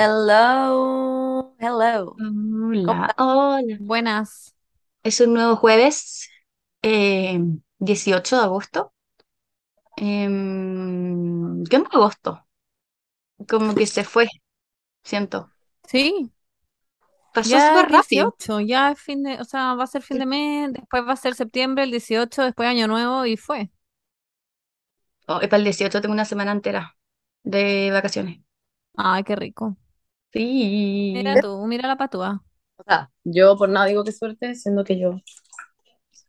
Hello, hello. ¿Cómo Hola, hola. Buenas. Es un nuevo jueves, eh, 18 de agosto. Em, ¿qué onda agosto? Como que se fue, siento. Sí, Pasó ya súper rápido. 18, ya es fin de, o sea, va a ser fin de mes, después va a ser septiembre, el 18, después Año Nuevo y fue. Oh, y para el 18 tengo una semana entera de vacaciones. Ay, qué rico. Mira tú, mira la patúa. O sea, yo por nada digo que suerte, siendo que yo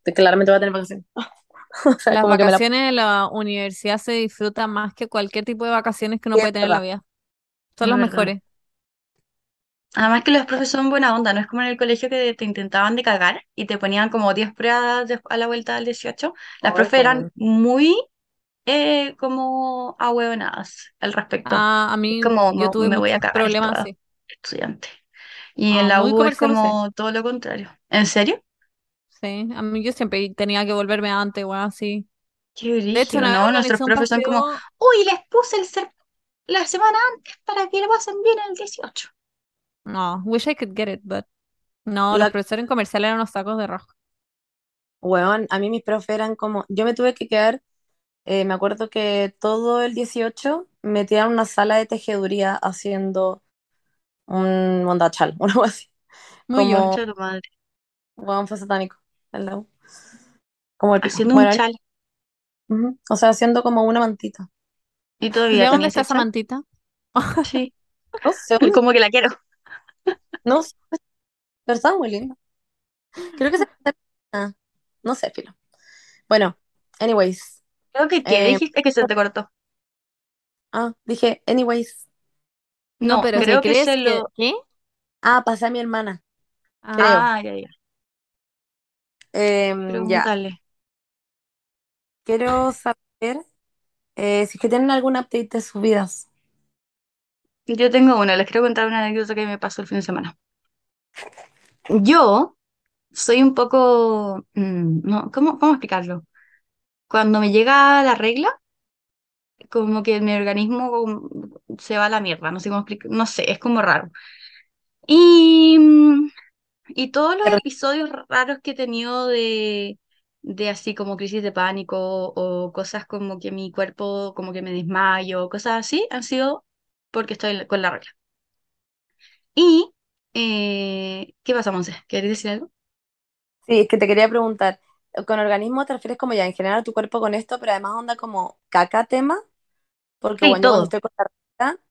te- claramente voy a tener vacaciones. O sea, Las como que me la vacaciones en la universidad se disfrutan más que cualquier tipo de vacaciones que uno puede tener en la vida. Son verdad. mejores. Además que los profes son buena onda, no es como en el colegio que te intentaban de cagar y te ponían como 10 pruebas a la vuelta del 18. Las Ay, profes eran muy eh, como ahueonadas al respecto. Ah, a mí, como yo me, tuve me voy a cagar problemas a así. estudiante. Y en Ah, la muy U es como todo lo contrario. ¿En serio? Sí, a mí yo siempre tenía que volverme antes, weón, así. Qué De hecho, una ¿no? Nuestros profes son como, uy, les puse el ser la semana antes para que lo pasen bien el 18. No, wish I could get it, but no, los La, profesores en comercial eran unos sacos de rojo. weón, a mí mis profes eran como, yo me tuve que quedar, eh, me acuerdo que todo el 18 me tiraron una sala de tejeduría haciendo un mondachal, o algo así. Muy yo. Como, tu madre. weón, fue satánico. Hello. Como el. Haciendo un Bueno, chal. O sea, haciendo como una mantita. ¿Y ¿Ya todavía dónde está esa mantita? Sí. No sé, ¿dónde? Como que la quiero. no sé, pero estaba muy linda. Creo que se... ah, no sé, filo. Bueno, anyways. Creo que, ¿qué eh, dijiste que se te cortó? ah, dije, anyways. No, No, pero ¿qué creo que crees se que... lo... ¿Qué? Ah, pasé a mi hermana, Ah, creo. Ah, ya, ya. Ya, Pregúntale. quiero saber eh, si es que tienen algún update de sus vidas. Yo tengo una, les quiero contar una anécdota que me pasó el fin de semana. Yo soy un poco, mm, no, ¿cómo, cómo explicarlo? Cuando me llega la regla, como que mi organismo se va a la mierda, no sé cómo explicar, no sé, es como raro. Y, mm, y todos los episodios raros que he tenido de, de así como crisis de pánico o cosas como que mi cuerpo como que me desmayo, cosas así, han sido porque estoy con la regla. Y, eh, ¿qué pasa, Monse? ¿Querés decir algo? Sí, es que te quería preguntar, ¿con organismo te refieres como ya en general a tu cuerpo con esto, pero además onda como caca tema? Porque Sí, bueno, yo cuando estoy con la regla,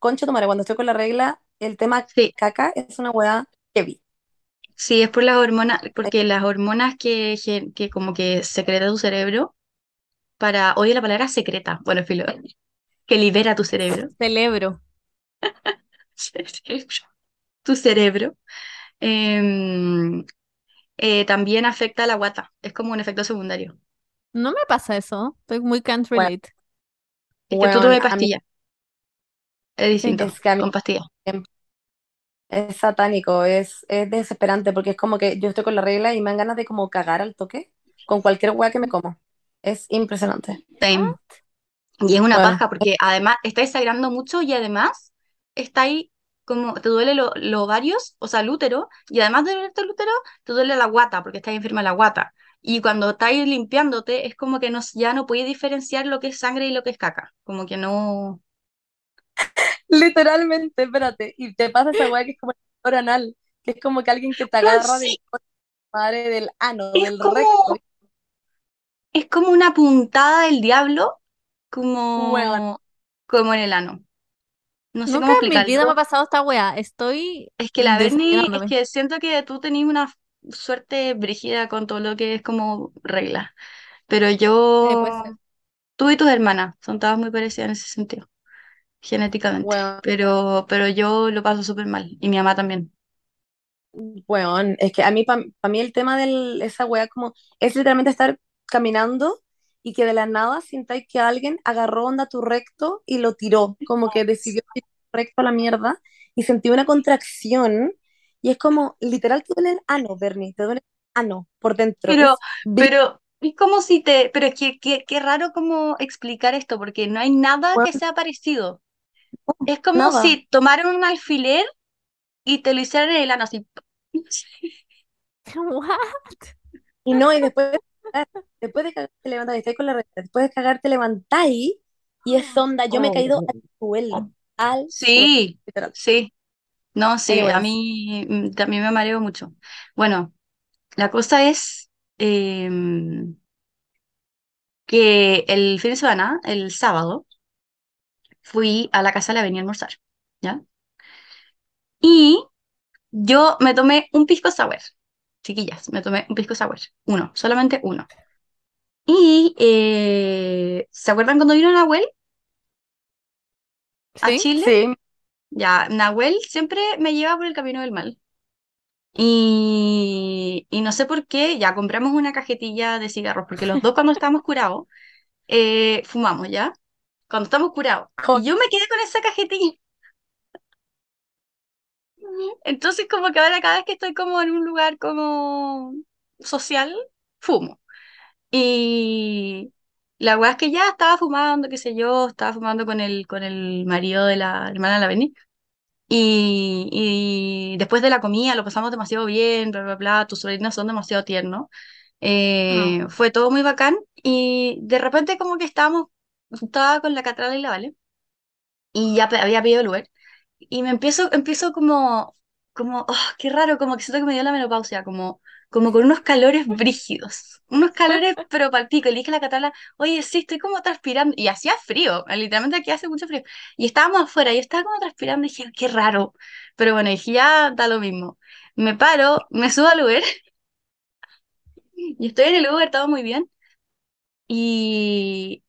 concha tu madre, cuando estoy con la regla, el tema Sí, caca es una weá heavy. sí, es por las hormonas, porque las hormonas que, que como que secreta tu cerebro para, oye la palabra secreta, bueno, filo, que libera tu cerebro, celebro. tu cerebro, em, eh, también afecta a la guata, es como un efecto secundario. No me pasa eso. Estoy muy can't Bueno, relate. Es que tú weón, tomas a mí pastillas, es distinto, es que a mí con pastillas. es satánico, es, es desesperante, porque es como que yo estoy con la regla y me dan ganas de como cagar al toque con cualquier weá que me como. Es impresionante. Same. Y es una Bueno, paja porque además estáis sangrando mucho y además estáis como te duele lo- los ovarios, o sea, el útero, y además de dolerte el útero, te duele la guata porque estás enferma de la guata. Y cuando estáis limpiándote, es como que no, ya no podéis diferenciar lo que es sangre y lo que es caca. Como que no. literalmente, espérate, y te pasa esa weá que es como el anal, que es como que alguien que te agarra sí, del madre, del ano, es del recto. es como una puntada del diablo, como, como en el ano. No sé Nunca cómo en mi vida me ha pasado esta wea. Estoy Es que la Bernie, es que siento que tú tenías una suerte brígida con todo lo que es como regla. Pero yo, tú y tus hermanas son todas muy parecidas en ese sentido, genéticamente. Pero, pero yo lo paso súper mal. Y mi mamá también. weón, es que a mí, para mí el tema de esa weá como, es literalmente estar caminando y que de la nada sintáis que alguien agarró onda tu recto y lo tiró, como que decidió tirar recto a la mierda y sentí una contracción y es como, literal te duele el ano, Bernie, te duele el ano por dentro, Pero, es pero, es como si te, pero es que, que- qué raro como explicar esto, porque no hay nada que sea parecido. Es como nada. si tomaran un alfiler y te lo hicieran en el ano así. What? Y no, y después, después de cagar te estáis con la regla, después de cagar te levantáis y es onda, yo me he caído al suelo, al Sí, sí. No, sí, a mí mm, también me mareo mucho. Bueno, la cosa es em, que el fin de semana, el sábado, fui a la casa de la avenida a almorzar, ¿ya? Y yo me tomé un pisco sour, chiquillas, me tomé un pisco sour, uno, solamente uno. Y eh, ¿se acuerdan cuando vino Nahuel a ¿Sí? Chile? Sí, Ya, Nahuel siempre me lleva por el camino del mal. Y, y no sé por qué, ya compramos una cajetilla de cigarros, porque los dos cuando estábamos curados, eh, fumamos, ¿ya? Cuando estamos curados. Y yo me quedé con esa cajetilla. Entonces como que ahora cada vez que estoy como en un lugar como social, fumo. Y la weá es que ya estaba fumando, qué sé yo, estaba fumando con el, con el marido de la hermana de la Beni. Y, y después de la comida lo pasamos demasiado bien, bla, bla, bla, tus sobrinos son demasiado tiernos. Eh, fue todo muy bacán y de repente como que estábamos, estaba con la Catrala y la Vale y ya había pedido el Uber y me empiezo, empiezo como, como, oh, qué raro, como que siento que me dio la menopausia, como, como con unos calores brígidos, unos calores pero palpico. Y le dije a la Catala, oye, sí, estoy como transpirando. Y hacía frío, literalmente aquí hace mucho frío. Y estábamos afuera, y yo estaba como transpirando y dije, qué raro. Pero bueno, dije, ya da lo mismo. Me paro, me subo al Uber y estoy en el Uber, todo muy bien. Y,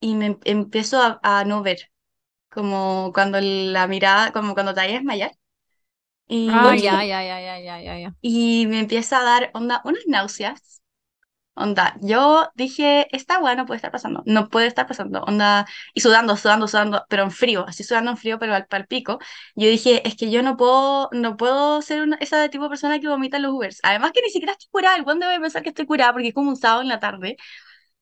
y me em- empiezo a, a no ver, como cuando la mirada, como cuando te vayas a desmayar. Y, Ah, ya, ya, ya, ya, ya, ya, ya. y me empieza a dar onda, unas náuseas. Onda, yo dije, esta weá no puede estar pasando, no puede estar pasando. Onda, y sudando, sudando, sudando, pero en frío, así sudando en frío, pero al, al pico. Yo dije, es que yo no puedo, no puedo ser una, esa de tipo de persona que vomita en los Ubers. Además que ni siquiera estoy curada, el weón debe pensar que estoy curada porque es como un sábado en la tarde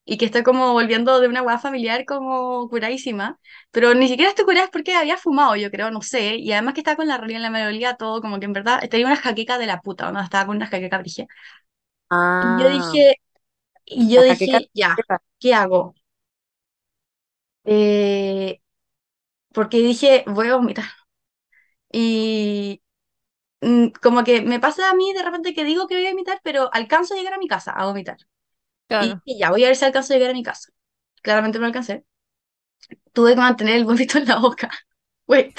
y que estoy como volviendo de una weá familiar como curadísima, pero ni siquiera estoy curada es porque había fumado, yo creo, no sé, y además que estaba con la realidad en la melodía, todo, como que en verdad tenía una jaqueca de la puta, ¿no? Estaba con una jaqueca brigia. Y yo Ah, dije, y yo jaqueca dije, ya, ¿qué hago? Eh, porque dije, voy a vomitar. Y mm, como que me pasa a mí de repente que digo que voy a vomitar, pero alcanzo a llegar a mi casa a vomitar. Y ya, voy a ver si alcanzo a llegar a mi casa. Claramente no alcancé. Tuve que mantener el vómito en la boca. Wait,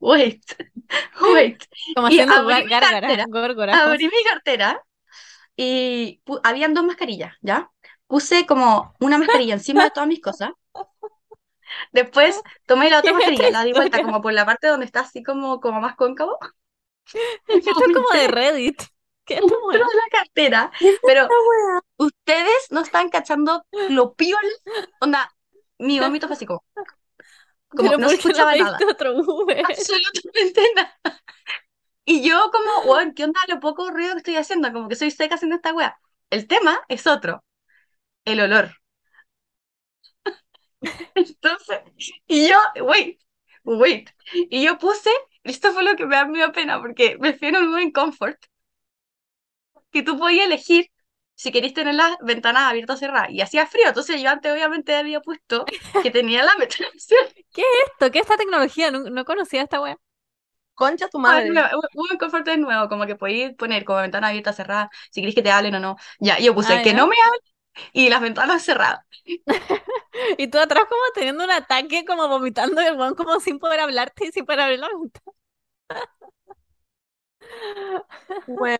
wait, wait. Como Y haciendo abrí mi cartera, górgoras, ¿cómo abrí mi cartera y habían dos mascarillas, ¿ya? Puse como una mascarilla encima de todas mis cosas. Después tomé la otra ¿Qué es mascarilla, la di vuelta como por la parte donde está así como, como más cóncavo. Esto es como de Reddit. ¿Qué es la cartera. Pero ustedes no están cachando lo piola. Onda, mi vómito fue así como, como Pero no se ¿por qué no escuchaba nada. pediste otro Uber? Absolutamente nada. Y yo como, weón, ¿qué onda lo poco ruido que estoy haciendo? Como que soy seca haciendo esta wea. El tema es otro, el olor. Entonces, y yo, wait, wait. Y yo puse, esto fue lo que me da medio pena, porque prefiero un buen comfort, que tú podías elegir si querías tener las ventanas abiertas o cerradas. Y hacía frío, entonces yo antes obviamente había puesto que tenía la ventana. ¿Qué es esto? ¿Qué es esta tecnología? No, no conocía esta weá. concha tu Ah, madre. no, Un confort de nuevo, como que podéis poner como ventana abierta, cerrada, si queréis que te hablen o no. Ya, yo puse Ah, que no me hablen y las ventanas cerradas. Y tú atrás como teniendo un ataque, como vomitando el weón como sin poder hablarte y sin poder abrir la ventana. Weón,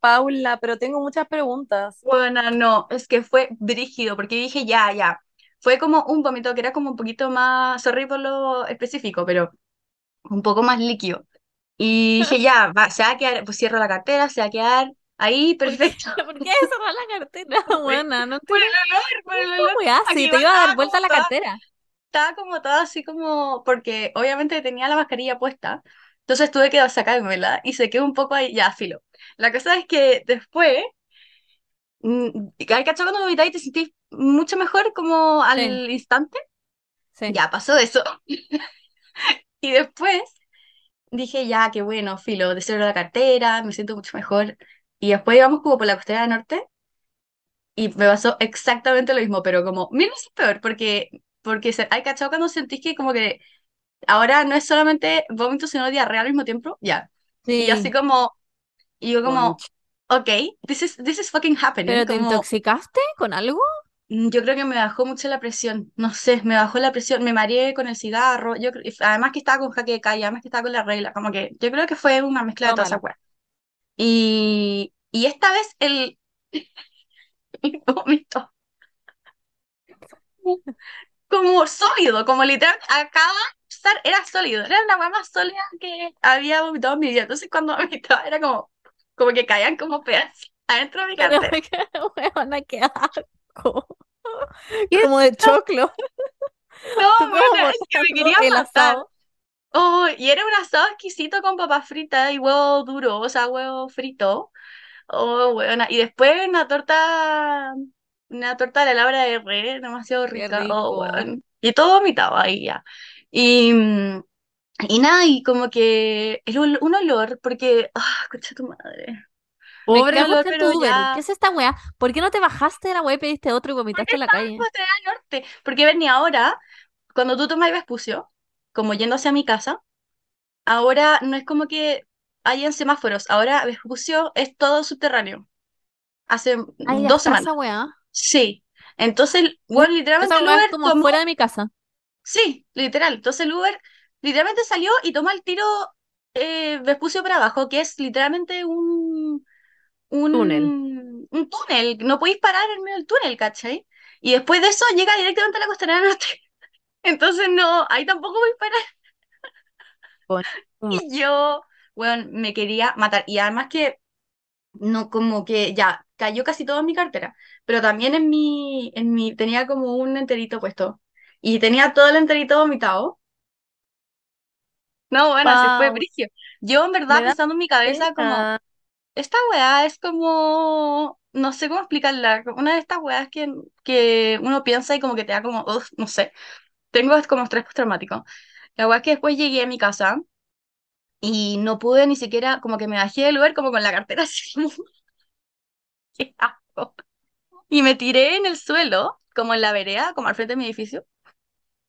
Paula, pero tengo muchas preguntas. Bueno, no, es que fue brígido, porque dije, ya, ya. Fue como un vómito que era como un poquito más, sorry por lo específico, pero un poco más líquido. Y dije, ya, va, se va a quedar, pues cierro la cartera, se va a quedar ahí, ¿Por perfecto. ¿por qué cerrar la cartera, buena? No Por entiendo. el olor, por el ¿Qué olor. Aquí Si te iba a dar vuelta la toda, cartera. estaba como toda así como, porque obviamente tenía la mascarilla puesta, entonces tuve que sacármela y se quedó un poco ahí, ya, filo. La cosa es que después, mm, ¿hay cachado cuando vomitáis y te sentís mucho mejor como al Sí, instante? sí. Ya pasó eso. Y después dije, ya, qué bueno, filo, deseo la cartera, me siento mucho mejor. Y después íbamos como por la costera norte y me pasó exactamente lo mismo, pero como veces peor, porque, porque se, hay cachado cuando sentís que como que ahora no es solamente vómito, sino diarrea al mismo tiempo, ya. Y así Sí. como, y yo como, ok, this is, this is fucking happening, ¿Pero te intoxicaste con algo? mm, yo creo que me bajó mucho la presión, no sé, me bajó la presión, me mareé con el cigarro, yo, además que estaba con jaqueca y además que estaba con la regla, como que yo creo que fue una mezcla de todas esas weas. Y, y esta vez el, el vómito, como sólido, como literal, acaba de era sólido, era la más sólida que había vomitado en mi vida. Entonces cuando vomitaba era como, como que caían como pedazos adentro de mi Pero cartera. huevona, qué asco. Como de choclo. No, bueno, es que me quería matar. Oh, y era un asado exquisito con papas fritas y huevo duro, o sea, huevo frito. Oh, buena. Y después una torta, una torta de la Laura de Re, demasiado rica. Oh, weón. Y todo vomitado ahí ya. Y, mm, y nada, y como que era un, olor, porque, ah, concha tu madre. Pobre olor, pero Uber. ya. ¿Qué es esta weá? ¿Por qué no te bajaste de la weá y pediste otro y vomitaste en la calle? Norte. Porque ven, y ahora, cuando tú tomas Vespucio, como yendo hacia mi casa, ahora no es como que hayan semáforos, ahora Vespucio es todo subterráneo. Hace dos semanas. esa weá. Sí. Entonces, bueno, literalmente Esa el es Uber como tomó, fuera de mi casa. sí, literal. Entonces el Uber literalmente salió y tomó el tiro eh, Vespucio para abajo, que es literalmente un, Túnel. un, un túnel. No podéis parar en medio del túnel, ¿cachai? Y después de eso llega directamente a la costanera norte. Entonces no, ahí tampoco voy a parar. Madre. Y yo, bueno, me quería matar. Y además que no, como que ya, cayó casi todo en mi cartera, pero también en mi, en mi, tenía como un enterito puesto. Y tenía todo el enterito vomitado. No, bueno, se fue brigio. Yo en verdad me pensando en mi cabeza como, esta weá es como, no sé cómo explicarla, una de estas weas que, que uno piensa y como que te da como, uf, no sé, tengo como estrés postraumático. La weá es que después llegué a mi casa y no pude ni siquiera, como que me bajé del Uber como con la cartera así, qué asco. Y me tiré en el suelo, como en la vereda, como al frente de mi edificio.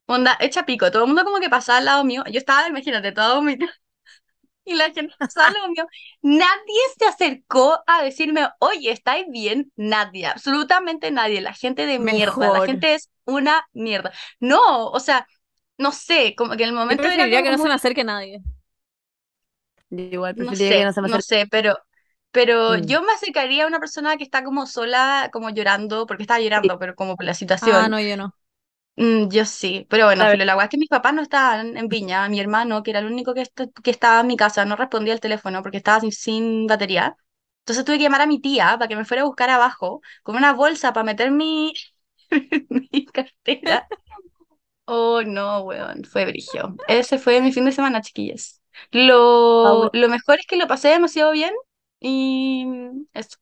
Onda, hecha pico, todo el mundo como que pasaba al lado mío. Yo estaba, imagínate, todo vomitado. Y la gente pasaba al lado mío. Nadie se acercó a decirme, oye, ¿estáis bien? Nadie, absolutamente nadie. La gente de mierda, la Mejor. gente es una mierda. No, o sea, no sé, como que en el Yo momento era preferiría que no se me acerque nadie. Yo igual No preferiría que sé, no se me no acerque. sé, pero, pero Mm. yo me acercaría a una persona que está como sola, como llorando, porque estaba Sí, llorando, pero como por la Ah, situación. no, yo no. Mm, yo sí, pero bueno, la filo, la weá es que mis papás no estaban en Viña, mi hermano, que era el único que, est- que estaba en mi casa, no respondía al teléfono porque estaba sin, sin batería. Entonces tuve que llamar a mi tía para que me fuera a buscar abajo con una bolsa para meter mi, mi cartera. Oh, no, weón, fue brigio. Ese fue mi fin de semana, chiquillas. Lo, lo mejor es que lo pasé demasiado bien y eso.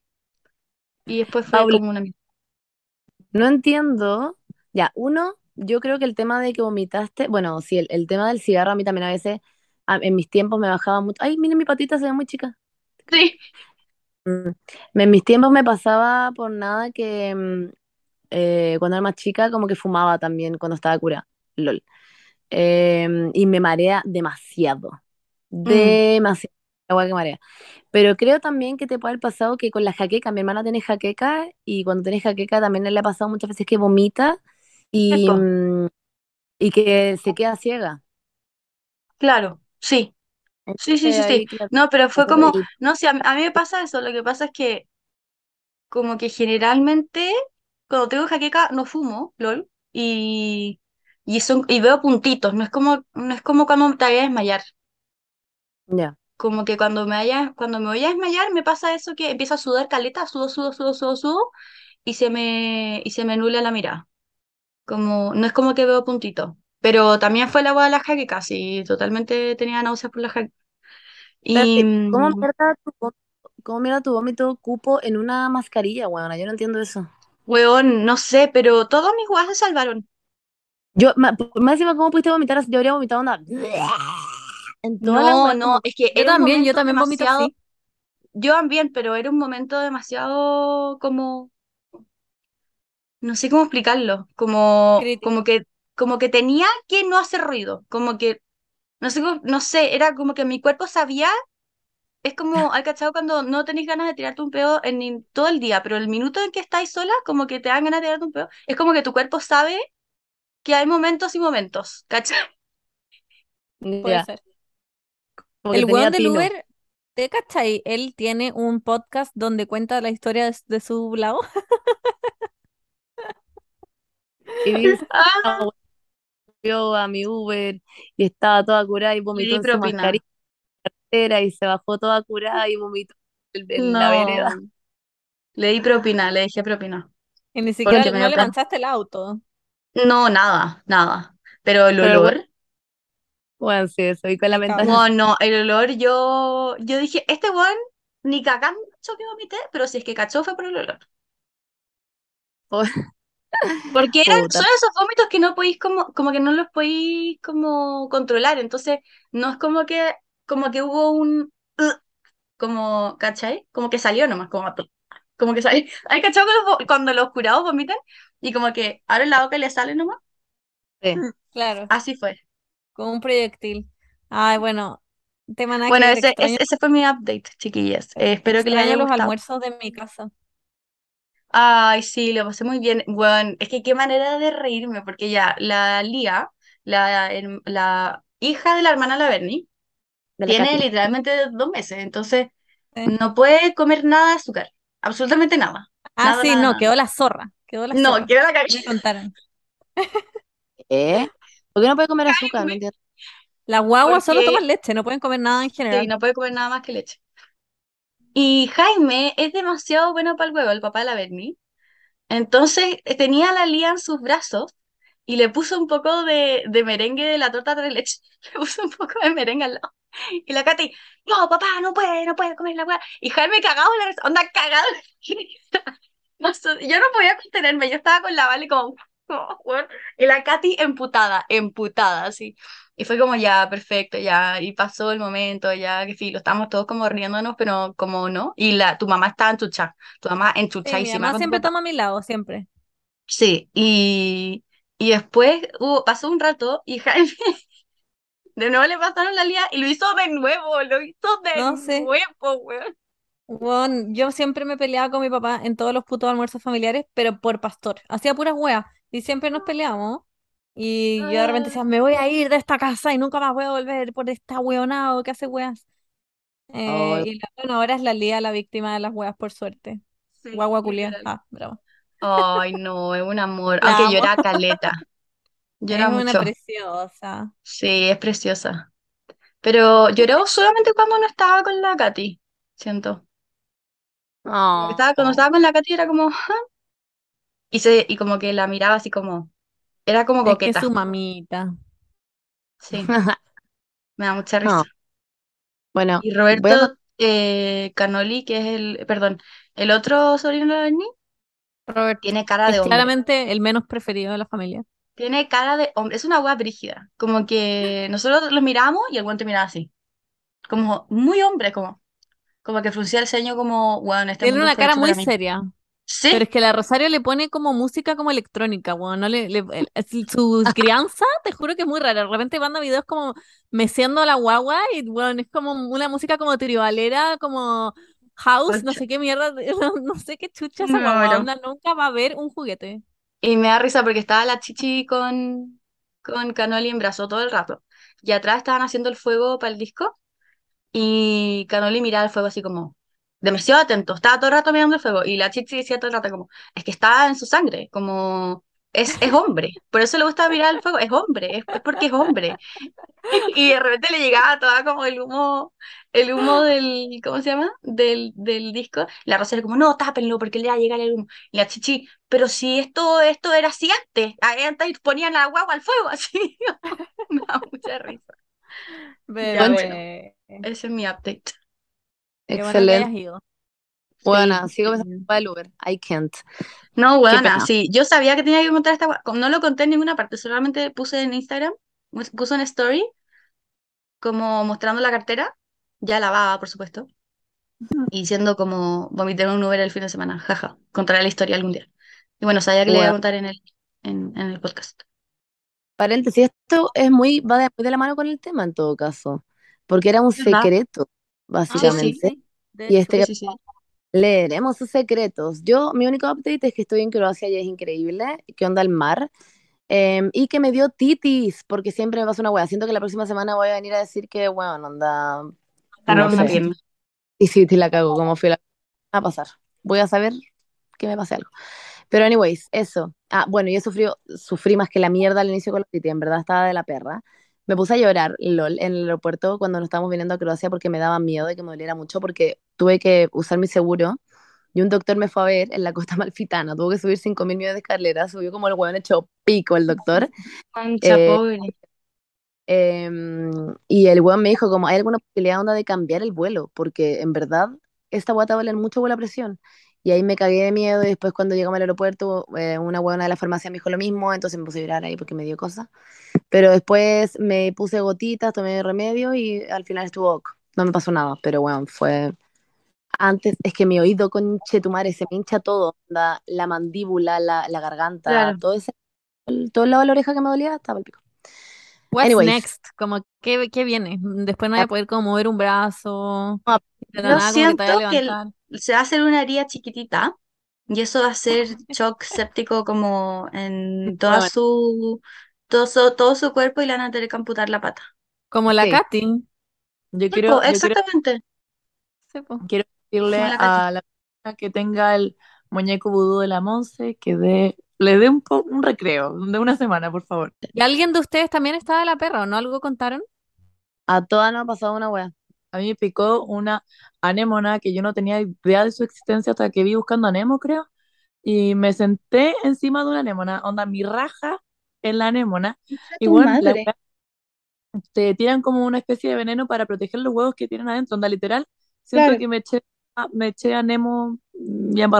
Y después fue Paula, como una no entiendo. Ya, uno, yo creo que el tema de que vomitaste, bueno, sí, el, el tema del cigarro a mí también a veces, a- en mis tiempos me bajaba mucho. Ay, miren, mi patita se ve muy chica. Sí. Mm. En mis tiempos me pasaba por nada que mm, eh, cuando era más chica como que fumaba también cuando estaba cura. LOL. Em, y me marea demasiado. Mm, Demasiado. Agua que marea. Pero creo también que te puede haber pasado que con la jaqueca, mi hermana tiene jaqueca y cuando tiene jaqueca también le ha pasado muchas veces que vomita y, y que se queda ciega. claro, sí. Sí, sí, sí, sí. No, pero fue como, no sé, a, a mí me pasa eso, lo que pasa es que como que generalmente cuando tengo jaqueca no fumo, lol, y, y, son, y veo puntitos, no es como, no es como cuando te vayas a desmayar, ya. como que cuando me vaya, cuando me voy a desmayar me pasa eso que empiezo a sudar caleta, sudo, sudo, sudo, sudo, sudo, y se me, y se me nubla la mirada, como, no es como que veo puntitos, pero también fue el agua de la jaqueca, sí, totalmente tenía náuseas por la jaqueca. Y, Espérate, ¿cómo mm, mierda tu, vó- cómo mierda tu vómito cupo en una mascarilla, weona? Yo no entiendo eso. Weón, no sé, pero todos mis weas se salvaron. Yo, más encima, ¿cómo pudiste vomitar? Yo habría vomitado una... La No, no, es que Yo también, yo también así. yo también, pero era un momento demasiado como, no sé cómo explicarlo, como, como que, como que tenía que no hacer ruido, como que, no sé, cómo- no sé, era como que mi cuerpo sabía, es como, ¿hay cachado cuando no tenéis ganas de tirarte un peo en todo el día, pero el minuto en que estáis sola, como que te dan ganas de tirarte un peo, es como que tu cuerpo sabe que hay momentos y momentos, ¿cachai? Puede Ya, ser. El weón del. Uber, ¿te cachai? Él tiene un podcast donde cuenta la historia de, de su lado. Y dice, Ah, yo a mi Uber y estaba toda curada y le vomitó di en su mascarilla y se bajó toda curada y vomitó en, en la No, vereda. le di propina, le dije propina. Y ni siquiera Porque no le manchaste el auto. No, nada, nada. Pero el Pero olor, Bueno, sí, eso. Y con la Me cago. ventana. no, no, el olor, yo, yo dije, este weón ni cagando que vomité, pero si es que cachó fue por el olor. Porque eran, Puta. son esos vómitos que no podéis como, como que no los podéis como controlar. Entonces, no es como que, como que hubo un como, ¿cachai? Como que salió nomás, como, como que salió. ¿Hay cachado cuando los, cuando los curados vomitan? Y como que abren la boca y le sale nomás. Sí. Claro, Así fue. con un proyectil. Ay, bueno, tema nada Bueno, que ese, ese, ese fue mi update, chiquillas. Eh, espero que les haya los gustado. almuerzos de mi casa. Ay, sí, lo pasé muy bien. Bueno, es que qué manera de reírme, porque ya la Lía, la, la hija de la hermana la Bernie, De la tiene Katy. literalmente dos meses, entonces Sí. no puede comer nada de azúcar, absolutamente nada. Ah, Nada, sí, nada, no, nada. quedó la zorra. Quedó la No, zorra. quiero la Me contaron. ¿Eh? ¿Por qué no puede comer azúcar? No entiendo. Las guaguas solo Porque toman leche, no pueden comer nada en sí, general. no puede comer nada más que leche. Y Jaime es demasiado bueno para el huevo, el papá de la Bernie. Entonces eh, tenía a la Lía en sus brazos y le puso un poco de, merengue de la torta de leche. Le puso un poco de merengue al lado. Y la Katy, no, papá, no puede, no puede comer la weá. Y Jaime cagado en la onda cagado. No yo no podía contenerme, yo estaba con la Vale como, como. Y la Katy emputada, emputada, así. Y fue como ya, perfecto, ya, y pasó el momento, ya, que filo, estábamos todos como riéndonos, pero como no. Y la, tu mamá estaba enchuchada, tu mamá Sí, mi enchuchadísima mamá siempre toma a mi lado, siempre. Sí, y, y después hubo, pasó un rato y Jaime de nuevo le pasaron la lía y lo hizo de nuevo, lo hizo de No sé. nuevo, weón. Bueno, yo siempre me peleaba con mi papá en todos los putos almuerzos familiares, pero por pastor. Hacía puras weas. Y siempre nos peleábamos. Y yo de repente decía, me voy a ir de esta casa y nunca más voy a volver por esta weonado que hace weas. Eh, Ay, y la, bueno, ahora es la Lía la víctima de las weas, por suerte. Sí, Guagua culia. literal. Ah, bravo. Ay, no, es un amor. La Aunque amo. llora caleta. Es Llora una mucho. preciosa. Sí, es preciosa. Pero lloró solamente cuando no estaba con la Katy, siento. Como que estaba, cuando estaba con la Katy era como, "Ah", y se, y como que la miraba así como, era como Es que es coqueta. su mamita. Sí, me da mucha risa. No. Bueno, Y a Roberto eh, Canoli, que es el, perdón, el otro sobrino de Bernie, Robert tiene cara de hombre. claramente el menos preferido de la familia. Tiene cara de hombre. Es una wea brígida. Como que nosotros los miramos y el guante miraba así. Como muy hombre, como, como que fruncía el ceño como, bueno, este Tiene una cara muy seria. Sí, Pero es que la Rosario le pone como música como electrónica, weón. No le, le- el- es- su crianza, te juro que es muy rara. De repente manda videos como meciendo a la guagua y, weón, es como una música como tribalera, como house, no sé qué mierda, no, no sé qué chucha esa Me guagua. Onda, nunca va a ver un juguete. Y me da risa porque estaba la chichi con, con Canoli en brazo todo el rato. Y atrás estaban haciendo el fuego para el disco. Y Canoli miraba el fuego así como demasiado atento. Estaba todo el rato mirando el fuego. Y la chichi decía todo el rato como, es que está en su sangre, como es, es hombre. Por eso le gusta mirar el fuego. Es hombre, es, es porque es hombre. Y de repente le llegaba toda como el humo, el humo del, ¿cómo se llama? Del, del disco. La Rosa era como, no, tápenlo porque le va a llegar el humo. Y la chichi, pero si esto, esto era así antes, antes ponían la guagua al fuego, así. Me da mucha risa. Bebé. bueno. Ese es mi update. Qué bueno que Excelente. hayas ido. Bueno, Sí. sigo pensando en el Uber. I can't. No, Qué bueno, pena. sí. Yo sabía que tenía que contar esta. No lo conté en ninguna parte, solamente puse en Instagram, puse una story, como mostrando la cartera, ya lavada, por supuesto, y diciendo como vomité en un Uber el fin de semana, jaja. Contaré la historia algún día. Y bueno, sabía que le iba a contar en el, en, en el podcast. paréntesis, esto es muy, va de, muy de la mano con el tema en todo caso, porque era un ¿Verdad? Secreto, Ah, Sí, sí. básicamente. de Y este Sí, leeremos sus secretos. Yo, mi único update es que estoy en Croacia y es increíble, que onda el mar, em, y que me dio titis, porque siempre me pasa una wea. Siento que la próxima semana voy a venir a decir que, bueno, onda, Claro, no una pierna. y sí, te la cago, como fui la a pasar. Voy a saber que me pase algo. Pero anyways, eso. Ah, bueno, yo sufrí, sufrí más que la mierda al inicio con la titis, en verdad estaba de la perra. Me puse a llorar, lol, en el aeropuerto cuando nos estábamos viniendo a Croacia porque me daba miedo de que me doliera mucho porque tuve que usar mi seguro y un doctor me fue a ver en la costa malfitana, tuvo que subir 5.000 millones de escaleras, subió como el hueón hecho pico el doctor. Eh, pobre. Em, y el weón me dijo como, ¿hay alguna posibilidad onda de cambiar el vuelo? Porque en verdad esta te va a valer mucho por la presión. Y ahí me cagué de miedo y después cuando llegamos al aeropuerto, eh, una weona de la farmacia me dijo lo mismo, entonces me puse a llorar ahí porque me dio cosa. Pero después me puse gotitas, tomé remedio y al final estuvo ok. No me pasó nada, pero bueno, fue... Antes, es que mi oído con chetumare se me hincha todo, onda, la mandíbula, la, la garganta, Claro. todo ese, todo el lado de la oreja que me dolía, estaba el pico. What's Anyways. next? Como, ¿qué, qué viene? Después no voy a poder como mover un brazo, No, la nada que siento que el- se va a hacer una herida chiquitita y eso va a ser shock séptico como en toda Bueno. su, todo su, todo su cuerpo y le van a tener que amputar la pata. Como la Sí. Katy. Yo Sí, quiero, po, yo quiero, exactamente. Sí, quiero decirle la a la persona que tenga el muñeco vudú de la Monse que dé, le dé un, po- un recreo de una semana, por favor. ¿Y alguien de ustedes también estaba de la perra o no? ¿Algo contaron? A todas nos ha pasado una wea. A mí me picó una anémona que yo no tenía idea de su existencia hasta que vi buscando anemo, creo. Y me senté encima de una anémona, onda mi raja en la anémona. Y bueno, la wea- te tiran como una especie de veneno para proteger los huevos que tienen adentro, onda literal. Siento Claro. que me eché, a- me eché a Nemo y a No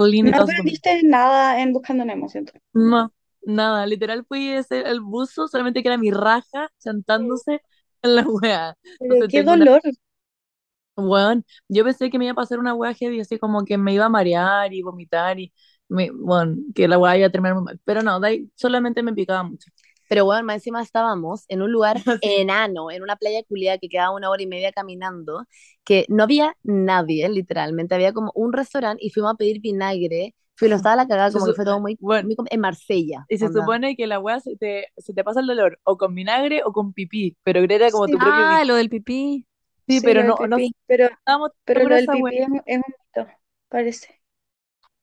aprendiste nada en Buscando Nemo, siento. No, nada, literal fui ese, el buzo, solamente que era mi raja chantándose en la wea. Entonces qué una dolor. Weón, yo pensé que me iba a pasar una weá heavy, así como que me iba a marear y vomitar y, me, bueno, que la weá iba a terminar muy mal. Pero no, de ahí solamente me picaba mucho. Pero bueno, más encima estábamos en un lugar Sí. enano, en una playa culiada que quedaba una hora y media caminando, que no había nadie, literalmente. Había como un restaurante y fuimos a pedir vinagre. Fui, lo estaba la cagada, Se como que su- fue todo muy, Bueno, muy en Marsella. y se onda. supone que la weá se te, se te pasa el dolor o con vinagre o con pipí, pero era como Sí. tu propio Ah, lo del pipí. Sí, Sí, pero no, no. Pero, estábamos pero lo de del pipí es, es un mito, parece.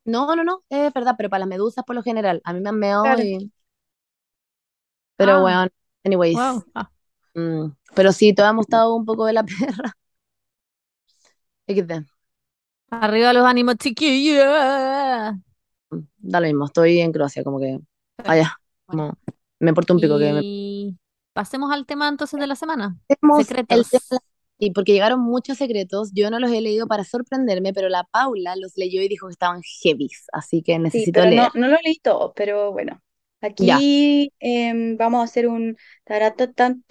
No, no, no, es verdad, pero para las medusas por lo general. A mí me han meado Claro. y... Pero Ah, bueno, anyways. wow. Ah, mm, pero sí, todos hemos estado un poco de la perra. XD. arriba los ánimos, chiquillos. Mm, Da lo mismo, estoy en Croacia, como que... Allá, Bueno, como... Me importa un pico que me y pasemos al tema entonces de la semana. Tenemos el Secretos. tema, y porque llegaron muchos secretos, yo no los he leído para sorprenderme, pero la Paula los leyó y dijo que estaban heavies, así que Sí, necesito pero no, leer. no lo leí todo, pero bueno. Aquí em, vamos a hacer un taratatán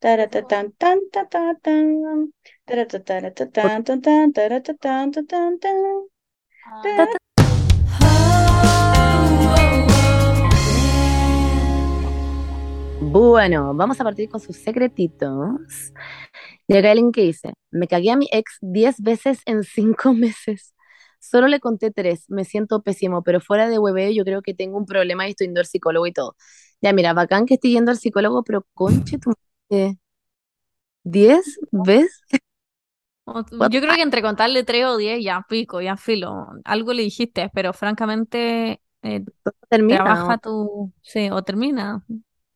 taratatán taratatán Bueno, vamos a partir con sus secretitos. Hay alguien que dice, me cagué a mi ex 10 veces en 5 meses. Solo le conté 3, me siento pésimo, pero fuera de hueveo yo creo que tengo un problema y estoy yendo al psicólogo y todo. Ya, mira, bacán que estoy yendo al psicólogo, pero conche tu madre, 10 veces. Yo creo que entre contarle tres o diez, ya pico, ya filo. Algo le dijiste, pero francamente eh, Termina, trabaja tu... Sí, o termina.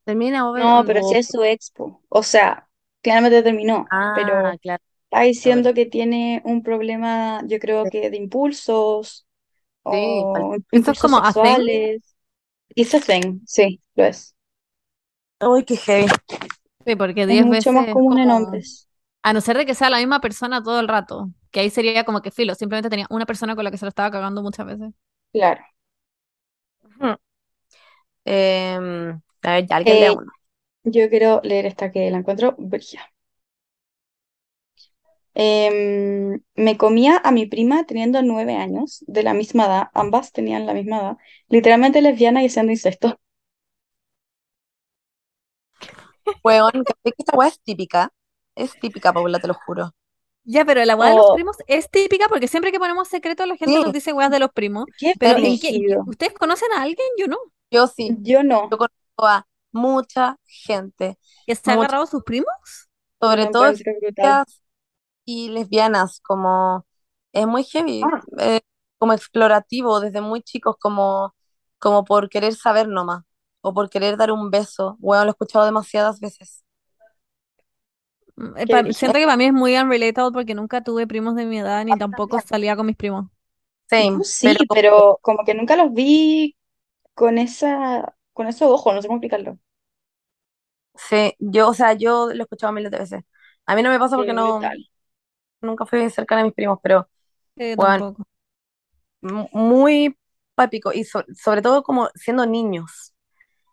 Termina o, No, pero si es su expo. O sea, claramente terminó, pero Ah, claro, está diciendo que tiene un problema, yo creo que de impulsos Sí, o Eso es impulsos como a thing. sexuales. It's a thing, sí, lo es. Uy, qué heavy. Sí, porque Es diez mucho veces más común en hombres. A no ser de que sea la misma persona todo el rato, que ahí sería como que filo, simplemente tenía una persona con la que se lo estaba cagando muchas veces. Claro. Em, a ver, ya alguien lea Eh, uno. yo quiero leer esta que la encuentro brígida. Em, me comía a mi prima teniendo nueve años, de la misma edad, ambas tenían la misma edad, literalmente lesbiana y haciendo incesto. Weón, ¿cachai que esta weá es típica. Es típica, Paula, te lo juro. Ya, pero la weá de los Oh, primos es típica porque siempre que ponemos secretos la gente Sí, nos dice weas de los primos. qué Pero. ¿Ustedes conocen a alguien? Yo no. yo sí. Yo no, Yo conozco a mucha gente, ¿Que se ha mucha, agarrado a sus primos? sobre todo y lesbianas, como es muy heavy, Ah, eh, como explorativo desde muy chicos, como, como por querer saber nomás, o por querer dar un beso. Bueno, lo he escuchado demasiadas veces. Mm, eh, siento que para mí es muy unrelatable porque nunca tuve primos de mi edad ni tampoco salía con mis primos. Same, sí, pero como- pero como que nunca los vi con esa, con esos ojos, no sé cómo explicarlo. sí, yo, o sea, yo lo he escuchado miles de veces. A mí no me pasa porque no, brutal. nunca fui cercana a mis primos, pero bueno, m- muy pápico y so- sobre todo como siendo niños.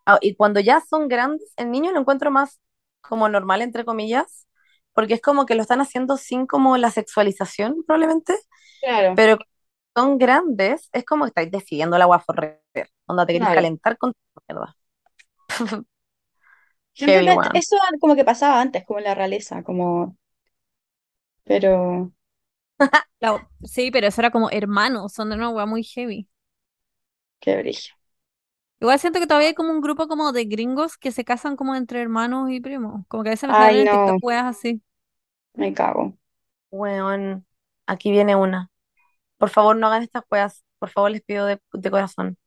Ah, Y cuando ya son grandes, el niño lo encuentro más como normal, entre comillas, porque es como que lo están haciendo sin como la sexualización, probablemente, Claro, pero son grandes, es como que estáis decidiendo la agua forever, donde te querés claro. calentar con tu mierda. Eso como que pasaba antes, como en la realeza, como, pero sí, pero eso era como hermanos, son de una wea muy heavy. qué brillo. Igual siento que todavía hay como un grupo como de gringos que se casan como entre hermanos y primos. Como que a veces me salen Ay, en no, TikTok weas así. me cago. Weón, aquí viene una. Por favor, no hagan estas weas. Por favor, les pido de, de corazón.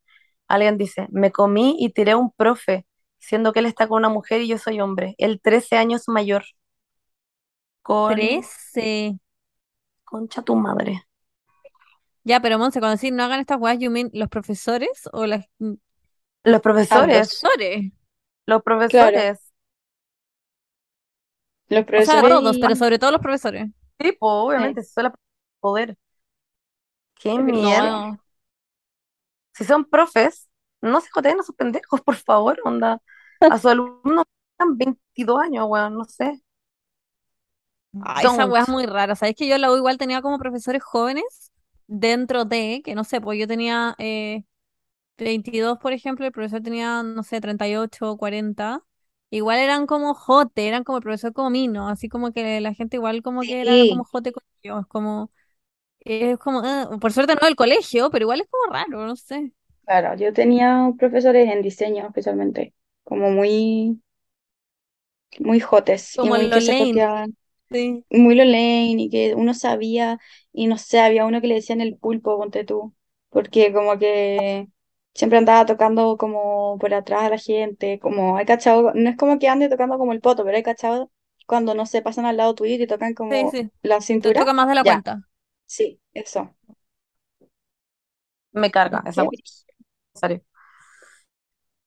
Alguien dice, me comí y tiré a un profe, siendo que él está con una mujer y yo soy hombre. Él 13 años mayor. Con Trece. concha tu madre. Ya, pero Monse, cuando decís no hagan estas weas, you mean los profesores o las mm, Los profesores, Ambos. profesores? los Claro, profesores. los O sea, profesores todos, pero sobre todo los profesores. Sí, pues, Sí, obviamente, si son la poder. Qué mierda. No, Si son profes, no se joteen a sus pendejos, por favor, onda. A sus alumnos tengan 22 años, weón, no sé. Ay, esa wea es muy rara. ¿Sabes que yo la U igual tenía como profesores jóvenes dentro de, que no sé, pues yo tenía eh, 22, por ejemplo, el profesor tenía, no sé, 38 o 40. Igual eran como jote, eran como el profesor como mino, así como que la gente igual como que era como jote con ellos, como, es como, ah, por suerte no del colegio, pero igual es como raro, no sé. claro, yo tenía profesores en diseño especialmente, como muy, muy jotes y Como muy que se sí. muy lo lane y que uno sabía y no sé, había uno que le decían el pulpo, ponte tú, porque como que siempre andaba tocando como por atrás a la gente, como hay cachado, no es como que ande tocando como el poto, pero hay cachado cuando no se pasan al lado tuyo y te tocan como sí, la te cintura, toca más de la ya, cuenta. Sí, eso. Me carga esa Qué serio.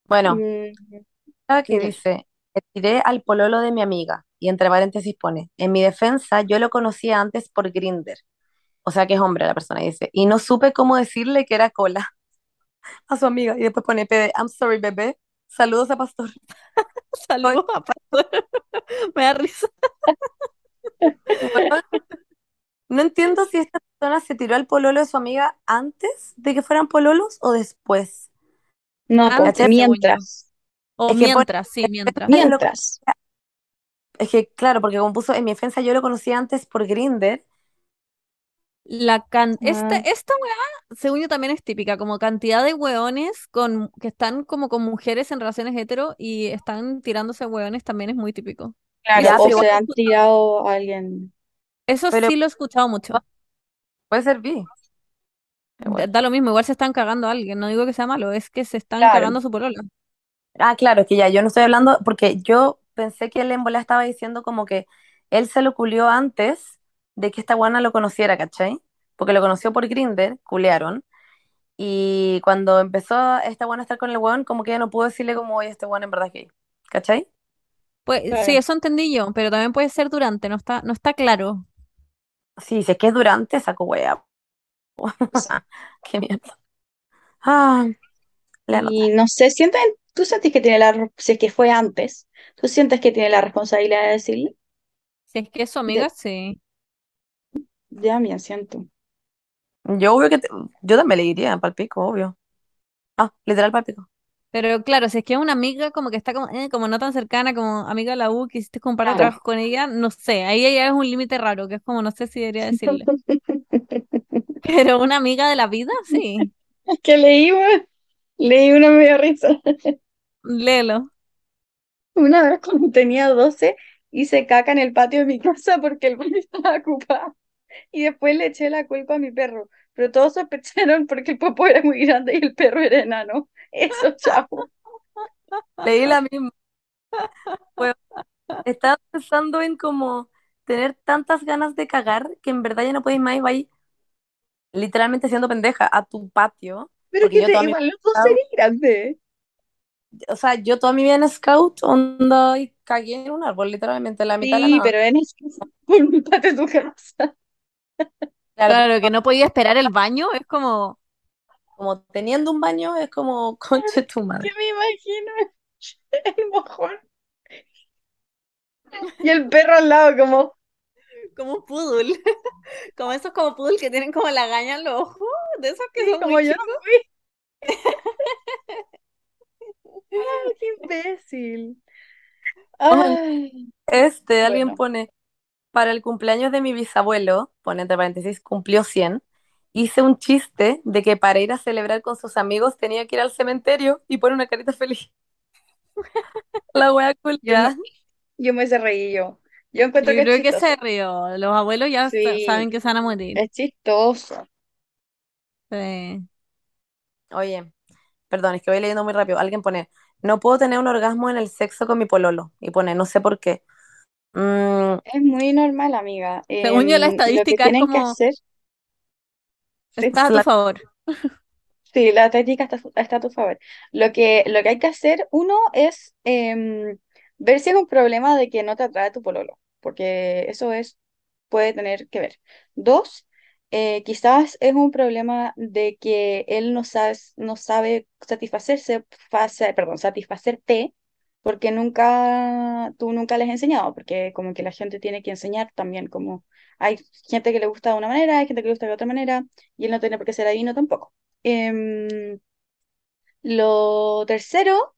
Bueno, brillo. Mm, dice, le tiré al pololo de mi amiga, y entre paréntesis pone, en mi defensa, yo lo conocía antes por Grinder, o sea que es hombre la persona, dice, y no supe cómo decirle que era cola a su amiga, y después pone PD, I'm sorry, bebé, saludos a Pastor. Saludos a Pastor. Me da risa. No entiendo si esta persona se tiró al pololo de su amiga antes de que fueran pololos o después. No, pues, Antes, yo. mientras, O Es que pone, mientras, sí, mientras. mientras. es que claro, porque como puso en mi defensa, yo lo conocía antes por Grinder. La can esta, Ah, esta weá, según yo, también es típica, como cantidad de weones con, que están como con mujeres en relaciones hetero y están tirándose weones también es muy típico. Claro, Ya, o se han tirado a alguien. Eso pero sí lo he escuchado mucho. puede ser bi. Da, lo mismo, igual se están cagando a alguien, no digo que sea malo, es que se están Claro, cagando a su polola. Ah, claro, es que ya yo no estoy hablando, porque yo pensé que él en bola estaba diciendo como que él se lo culió antes de que esta guana lo conociera, ¿cachai? Porque lo conoció por Grinder, culearon, y cuando empezó esta guana a estar con el weón, como que ya no pudo decirle como, oye, este weón en verdad es gay, ¿cachai? Pues sí, Claro. eso entendí yo, pero también puede ser durante, no está, no está claro. Sí, si es que es durante, saco wea. Qué mierda. Ah. Y no sé, sienten, ¿tú sentís que tiene la, si es que fue antes, ¿tú sientes que tiene la responsabilidad de decirle? Si es que es su amiga, sí. Ya bien siento. Yo obvio que te- yo también le diría palpico, obvio. Ah, literal palpico. Pero claro, si es que es una amiga como que está como, eh, como no tan cercana, como amiga de la U, que hiciste como un par de Claro. trabajos con ella, no sé, ahí ya es un límite raro, que es como no sé si debería decirle. Pero una amiga de la vida, sí. Es que leí, una- leí una media risa. Léelo. Una vez cuando tenía 12 hice caca en el patio de mi casa porque el baño estaba ocupado. Y después le eché la culpa a mi perro. Pero todos sospecharon porque el popó era muy grande y el perro era enano. Eso, chavo. Leí la misma. Bueno, estaba pensando en como tener tantas ganas de cagar que en verdad ya no podéis más y vais literalmente siendo pendeja a tu patio. Pero que te, igual los dos serían grandes. O sea, yo toda mi vida en scout, onda, y cagué en un árbol, literalmente, en la mitad de la Sí, nada. pero en es por mi patio de tu casa. Claro, Claro, que no podía esperar el baño, es como, como teniendo un baño es como conche tu Que madre. me imagino el mojón. Y el perro al lado, como, como un poodle. Como esos como poodle que tienen como la gaña en los ojos, de esos que sí, son como muy yo fui. Ay, qué imbécil. Ay, Este, alguien bueno. pone, para el cumpleaños de mi bisabuelo, pone entre paréntesis, cumplió 100, hice un chiste de que para ir a celebrar con sus amigos tenía que ir al cementerio y pone una carita feliz. La wea cool. Yo me, yo me hice reír yo. Yo encuentro Yo que es creo que chistoso. se rió. Los abuelos ya Sí. saben que se van a morir. Es chistoso. Sí. Oye, perdón, es que voy leyendo muy rápido. Alguien pone, no puedo tener un orgasmo en el sexo con mi pololo. Y pone, no sé por qué. Mm, Es muy normal, amiga. Según yo, la Em, lo que estadística es tienen que como- hacer, sí, Está a tu la- favor. sí, la técnica está, está a tu favor. Lo que, lo que hay que hacer, uno, es em, ver si es un problema de que no te atrae tu pololo, porque eso es, puede tener que ver. Dos, eh, quizás es un problema de que él no sabe, no sabe satisfacerse, face- perdón, satisfacerte, porque nunca, tú nunca les has enseñado, porque como que la gente tiene que enseñar también, como hay gente que le gusta de una manera, hay gente que le gusta de otra manera, y él no tiene por qué ser adivino tampoco. Em, lo tercero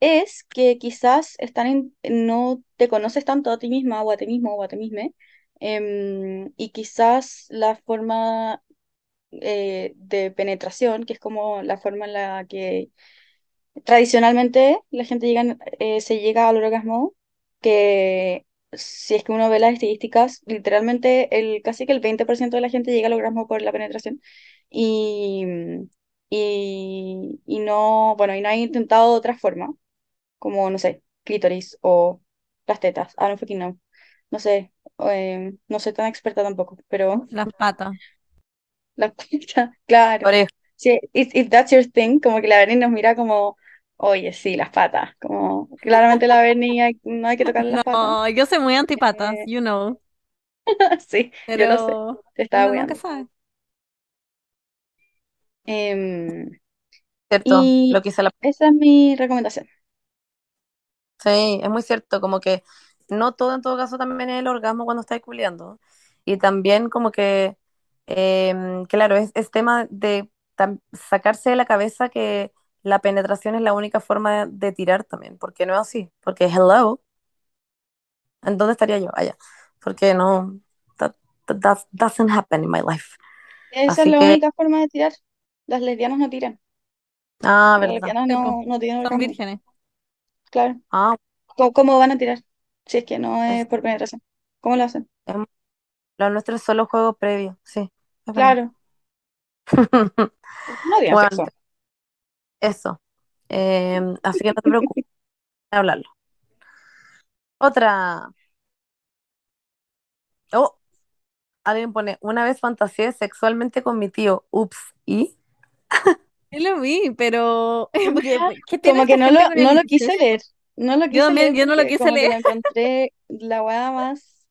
es que quizás están en- no te conoces tanto a ti misma o a ti mismo o a ti misma, em, y quizás la forma eh, de penetración, que es como la forma en la que tradicionalmente la gente llega, eh, se llega al orgasmo, que si es que uno ve las estadísticas, literalmente el, casi que el 20% de la gente llega al orgasmo por la penetración. Y, y, y no, bueno, y no hay intentado de otra forma, como, no sé, clítoris o las tetas. I don't fucking know. No sé, eh, no soy tan experta tampoco, pero Las patas. la cuenta, claro. oreja. Sí, if, if that's your thing, como que la nos mira como, oye, sí, las patas, como, claramente la hay- no hay que tocarle las patas. No, yo soy muy antipatas, Eh, you know. Sí, yo lo sé, Pero te estaba uno nunca sabe. Em, Cierto, y lo que hice la... esa es mi recomendación. Sí, es muy cierto, como que no todo en todo caso también es el orgasmo cuando estás culiando. Y también como que, em, claro, es, es tema de sacarse de la cabeza que la penetración es la única forma de, de tirar también, porque no es así, porque hello, ¿en dónde estaría yo? Allá, porque no, that, doesn't happen in my life. Esa es la que, única forma de tirar. Las lesbianas no tiran. ah, Las verdad. lesbianas no, po, no tienen Son vírgenes. Claro. Ah, ¿Cómo, cómo van a tirar? Si es que no es por penetración. ¿Cómo lo hacen? lo nuestro es solo juego previo, sí. Claro. No tienen Bueno, sexo. Eso. Em, así que no te preocupes de hablarlo. Otra. Oh, alguien pone, una vez fantaseé sexualmente con mi tío. Ups, ¿y? Sí lo vi, pero porque, ¿qué tiene Como que no lo, no lo quise leer. No lo Yo quise también, leer yo no lo quise leer. encontré la weá más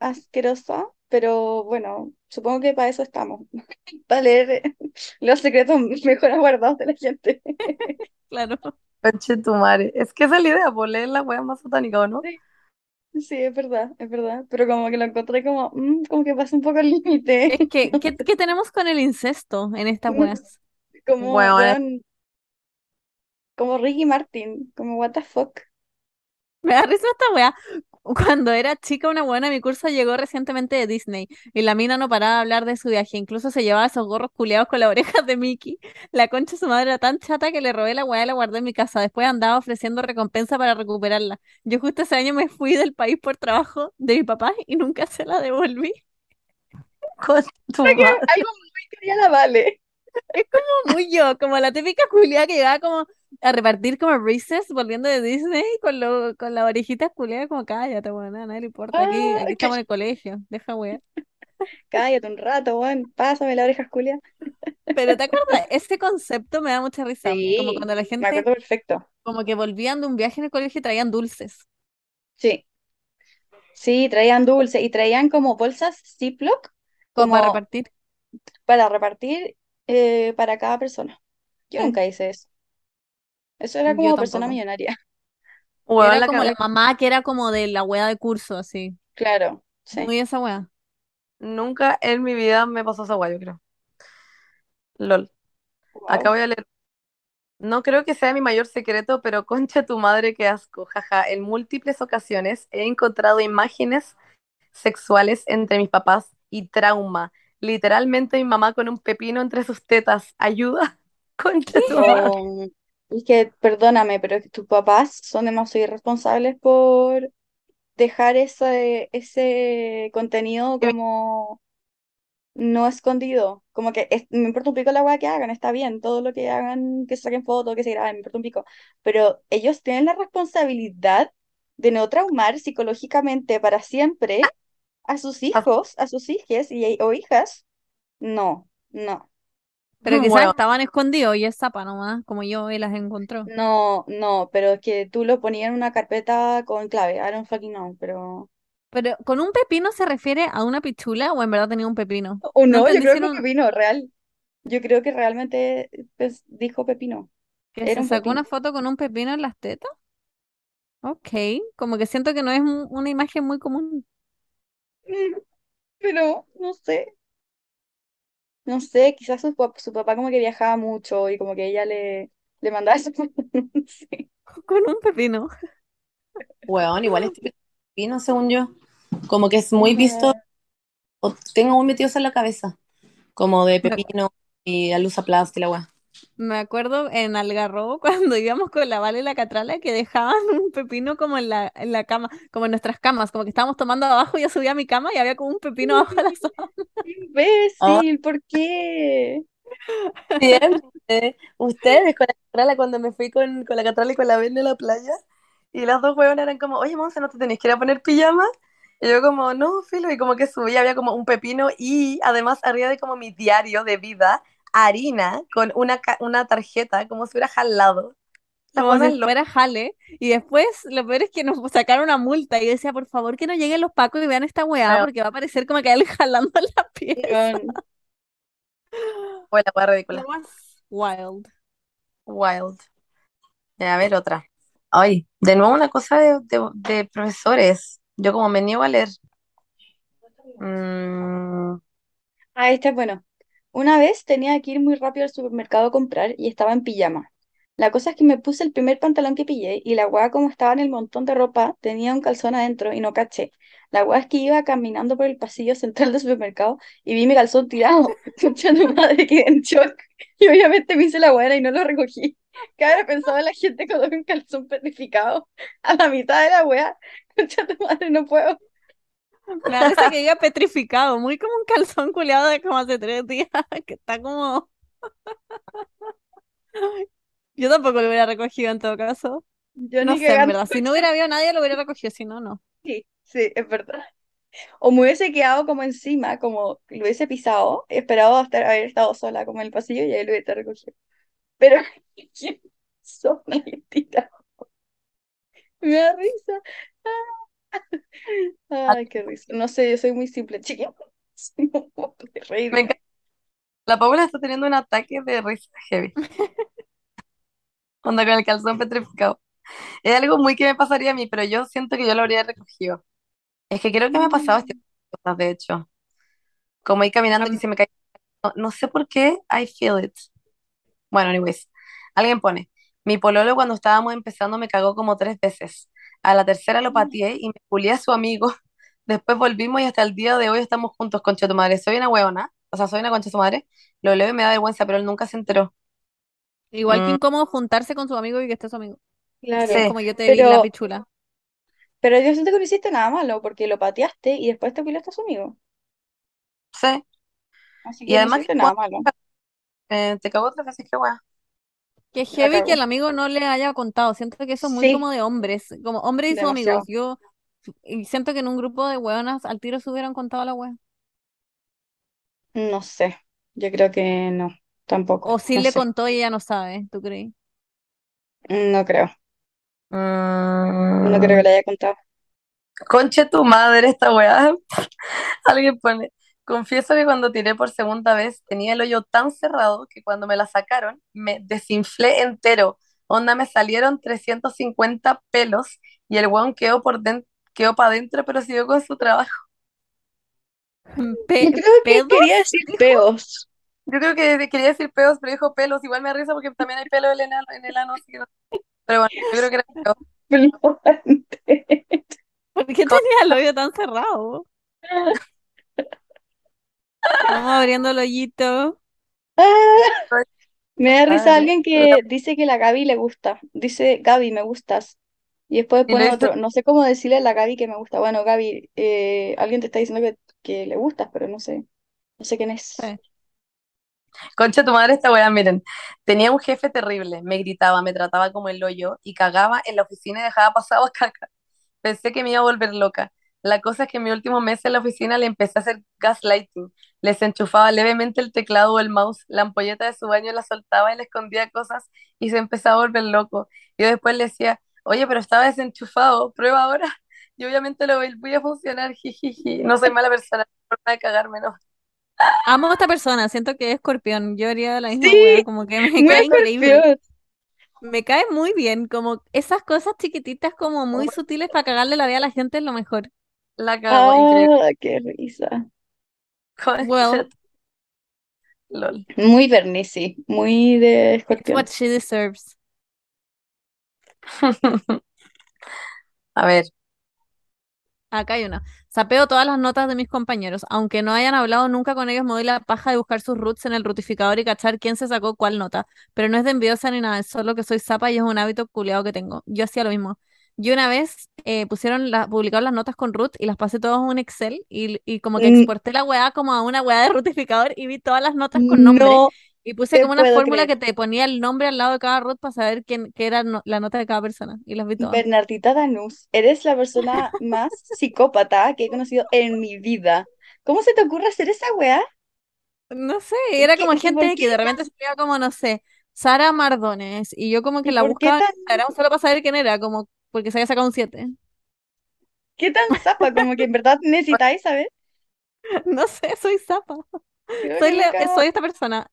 asquerosa, pero bueno, supongo que para eso estamos, para leer los secretos mejor aguardados de la gente. Claro. Conche tu madre. Es que esa es la idea, por leer la wea más satánica, ¿o no? Sí, sí, es verdad, es verdad, pero como que lo encontré como, mm, como que pasa un poco el límite, Es que, ¿qué, qué tenemos con el incesto en estas weas? como, Bueno, weón, como Ricky Martin, como what the fuck. Me da risa esta wea. Cuando era chica, una buena mi curso llegó recientemente de Disney y la mina no paraba de hablar de su viaje. Incluso se llevaba esos gorros culeados con las orejas de Mickey. La concha de su madre era tan chata que le robé la weá y la guardé en mi casa. Después andaba ofreciendo recompensa para recuperarla. Yo justo ese año me fui del país por trabajo de mi papá y nunca se la devolví. Con tu madre. algo muy que ya la vale. Es como muy yo, como la típica culiada que llegaba como a repartir como Reese's volviendo de Disney con, lo, con las orejitas culiadas como cállate, weón, a nadie le importa. Aquí, Ah, aquí estamos en el colegio, deja weá. Cállate un rato, weón, pásame la oreja Julia. Pero ¿te acuerdas? Ese concepto me da mucha risa. Como cuando la me gente acuerdo perfecto. como que volvían de un viaje en el colegio y traían dulces. Sí, sí, traían dulce y traían como bolsas Ziploc Como para como repartir. para repartir eh, para cada persona. Yo Sí. nunca hice eso. Eso era Yo como persona tampoco. millonaria. Weón, Era la como la mamá que era como de la wea de curso, así. Claro, sí. Muy esa wea. Nunca en mi vida me pasó esa wea, yo creo. LOL. Acá voy a leer. No creo que sea mi mayor secreto, pero concha tu madre, qué asco. Jaja, en múltiples ocasiones he encontrado imágenes sexuales entre mis papás y trauma. Literalmente mi mamá con un pepino entre sus tetas. Ayuda. Concha tu madre. Es que, perdóname, pero que tus papás son demasiado irresponsables por dejar ese, ese contenido como no escondido. Como que es- me importa un pico la weá que hagan, está bien, todo lo que hagan, que saquen fotos, que se graben, me importa un pico. Pero ellos tienen la responsabilidad de no traumar psicológicamente para siempre a sus hijos, a sus hijas y, o hijas. No, no, Pero quizás Bueno, estaban escondidos y es zapa nomás, como yo y las encontró. no, no, pero es que tú lo ponías en una carpeta con clave, I don't fucking know, pero... Pero ¿con un pepino se refiere a una pichula o en verdad tenía un pepino? O No no, yo creo que un pepino real. Yo creo que realmente pues, dijo pepino. que Era se un sacó una foto con un pepino en las tetas. Ok, como que siento que no es un- una imagen muy común. Mm, Pero no sé, no sé, quizás su, su papá como que viajaba mucho y como que ella le, le mandaba eso. Sí. Con un pepino. weón, igual es típico pepino, según yo. Como que es muy visto, o tengo muy metido eso en la cabeza. Como de pepino y aplasta y la weá. Me acuerdo en Algarrobo cuando íbamos con la Vale y la Catrala que dejaban un pepino como en la, en la cama, como en nuestras camas, como que estábamos tomando abajo y yo subía a mi cama y había como un pepino abajo de la sábana. Oh, Imbécil, ¿por qué? siempre. Ustedes con la Catrala, cuando me fui con, con la Catrala y con la Verne a la playa, y las dos huevonas eran como, oye, Monse, ¿no te tenés que ir a poner pijama? Y yo como, no, filo, y como que subí, había como un pepino y además arriba de como mi diario de vida, harina con una, una tarjeta, como si hubiera jalado. La Como si fuera jale. Y después lo peor es que nos sacaron una multa. Y yo decía, por favor, que no lleguen los pacos y vean esta weá, porque va a parecer como que alguien jalando la pieza. Weón, Fue la hueá ridícula. Wild. Wild. Ya, a ver, otra. Ay, de nuevo una cosa de, de- de profesores. Yo como me niego a leer. Mm, Ah, este es bueno. Una vez tenía que ir muy rápido al supermercado a comprar y estaba en pijama. La cosa es que me puse el primer pantalón que pillé y la weá como estaba en el montón de ropa tenía un calzón adentro y no caché. La weá es que iba caminando por el pasillo central del supermercado y vi mi calzón tirado. Concha madre, quedé en shock. Y obviamente me hice la buena y no lo recogí. ¿Qué habrá pensado la gente ve un calzón petrificado a la mitad de la weá? Concha madre, no puedo. Me risa que diga petrificado, muy como un calzón culeado de como hace tres días, que está como... Yo tampoco lo hubiera recogido en todo caso. Yo No ni sé, en verdad. Si no hubiera habido nadie, lo hubiera recogido, si no, no. Sí, sí, es verdad. O me hubiese quedado como encima, como lo hubiese pisado, esperado hasta haber estado sola como en el pasillo y ahí lo hubiese recogido. Pero, ¿quién son? Me da risa. Ay, qué risa. No sé, yo soy muy simple, chiquilla. No puedo Me reírme. encanta. La Paula está teniendo un ataque de risa heavy. Onda con el calzón petrificado. Es algo muy que me pasaría a mí, pero yo siento que yo lo habría recogido. Es que creo que me ha pasado de cosas, de hecho. Como ir caminando y se me cae. No, no sé por qué, I feel it. Bueno, anyways. Alguien pone, mi pololo cuando estábamos empezando me cagó como tres veces. A la tercera lo pateé y me culié a su amigo. Después volvimos y hasta el día de hoy estamos juntos, concha tu madre. Soy una huevona, o sea, soy una concha de su madre. Lo leo y me da vergüenza, pero él nunca se enteró. Igual que Mm, incómodo juntarse con su amigo y que esté su amigo. Claro, sí, como yo te vi la pero, pichula. pero yo siento que no hiciste nada malo porque lo pateaste y después te pilaste a su amigo. sí. Así Y que no además que hiciste nada bueno, malo. eh, te veces, qué wea. Que heavy que el amigo no le haya contado. Siento que eso es muy como de hombres, como hombres y sus amigos. Yo y siento que en un grupo de hueonas al tiro se hubieran contado la wea. No sé. Yo creo que no. Tampoco. O No le sé. contó y ella no sabe, ¿tú crees? No creo. No creo Mm, que le haya contado. conche tu madre esta weá. Alguien pone, confieso que cuando tiré por segunda vez tenía el hoyo tan cerrado que cuando me la sacaron me desinflé entero. Onda, me salieron 350 pelos y el weón quedó por dentro, quedó para adentro, pero siguió con su trabajo. Yo Pe- creo que quería decir peos. Yo creo que quería decir peos, pero dijo pelos. Igual me da risa porque también hay pelo en el ano, en el ano, así que no- Pero bueno, yo creo que era peos. ¿Por qué tenía el hoyo tan cerrado? Vamos abriendo el hoyito. Ah, me da risa alguien que dice que la Gaby le gusta. Dice, Gaby, me gustas. Y después pone otro. No sé cómo decirle a la Gaby que me gusta. Bueno, Gaby, eh, alguien te está diciendo que, que le gustas, pero no sé. No sé quién es. Sí. Concha tu madre esta weá, miren. Tenía un jefe terrible, me gritaba, me trataba como el hoyo y cagaba en la oficina y dejaba pasado a caca. Pensé que me iba a volver loca. La cosa es que en mi último mes en la oficina le empecé a hacer gaslighting. Les enchufaba levemente el teclado o el mouse, la ampolleta de su baño la soltaba y le escondía cosas y se empezaba a volver loco. Yo después le decía, oye, pero estaba desenchufado, prueba ahora. Y obviamente lo voy a funcionar, jijiji. No soy mala persona, forma de cagarme, no. Amo a esta persona, siento que es escorpión. Yo haría la misma Sí, wea, como que me cae increíble. escorpión. Me cae muy bien, como esas cosas chiquititas, como muy sutiles para cagarle la vida a la gente es lo mejor. La cagó, increíble. Ah, qué risa. Well, lol. Muy Bernice, muy de escorpión. what she deserves. A ver, Acá hay una. Sapeo todas las notas de mis compañeros. Aunque no hayan hablado nunca con ellos, me doy la paja de buscar sus roots en el rutificador y cachar quién se sacó cuál nota. Pero no es de envidiosa ni nada, es solo que soy zapa y es un hábito culiado que tengo. Yo hacía lo mismo. Yo una vez eh, pusieron la, publicaron las notas con root y las pasé todas a un Excel y, y como que Mm, exporté la weá como a una weá de rutificador y vi todas las notas con nombre. No Y puse como una fórmula creer. que te ponía el nombre al lado de cada root para saber quién, qué era no- la nota de cada persona. Y las vi todas. Bernardita Danús, eres la persona más psicópata que he conocido en mi vida. ¿Cómo se te ocurre hacer esa weá? No sé, ¿Y era como gente qué de repente salía como, no sé, Sara Mardones, y yo como que ¿Y la buscaba en tan, Instagram solo para saber quién era, como porque se había sacado un 7. qué tan zapa? Como que en verdad necesitáis saber. No sé, soy zapa. Soy, que la- nunca, soy esta persona.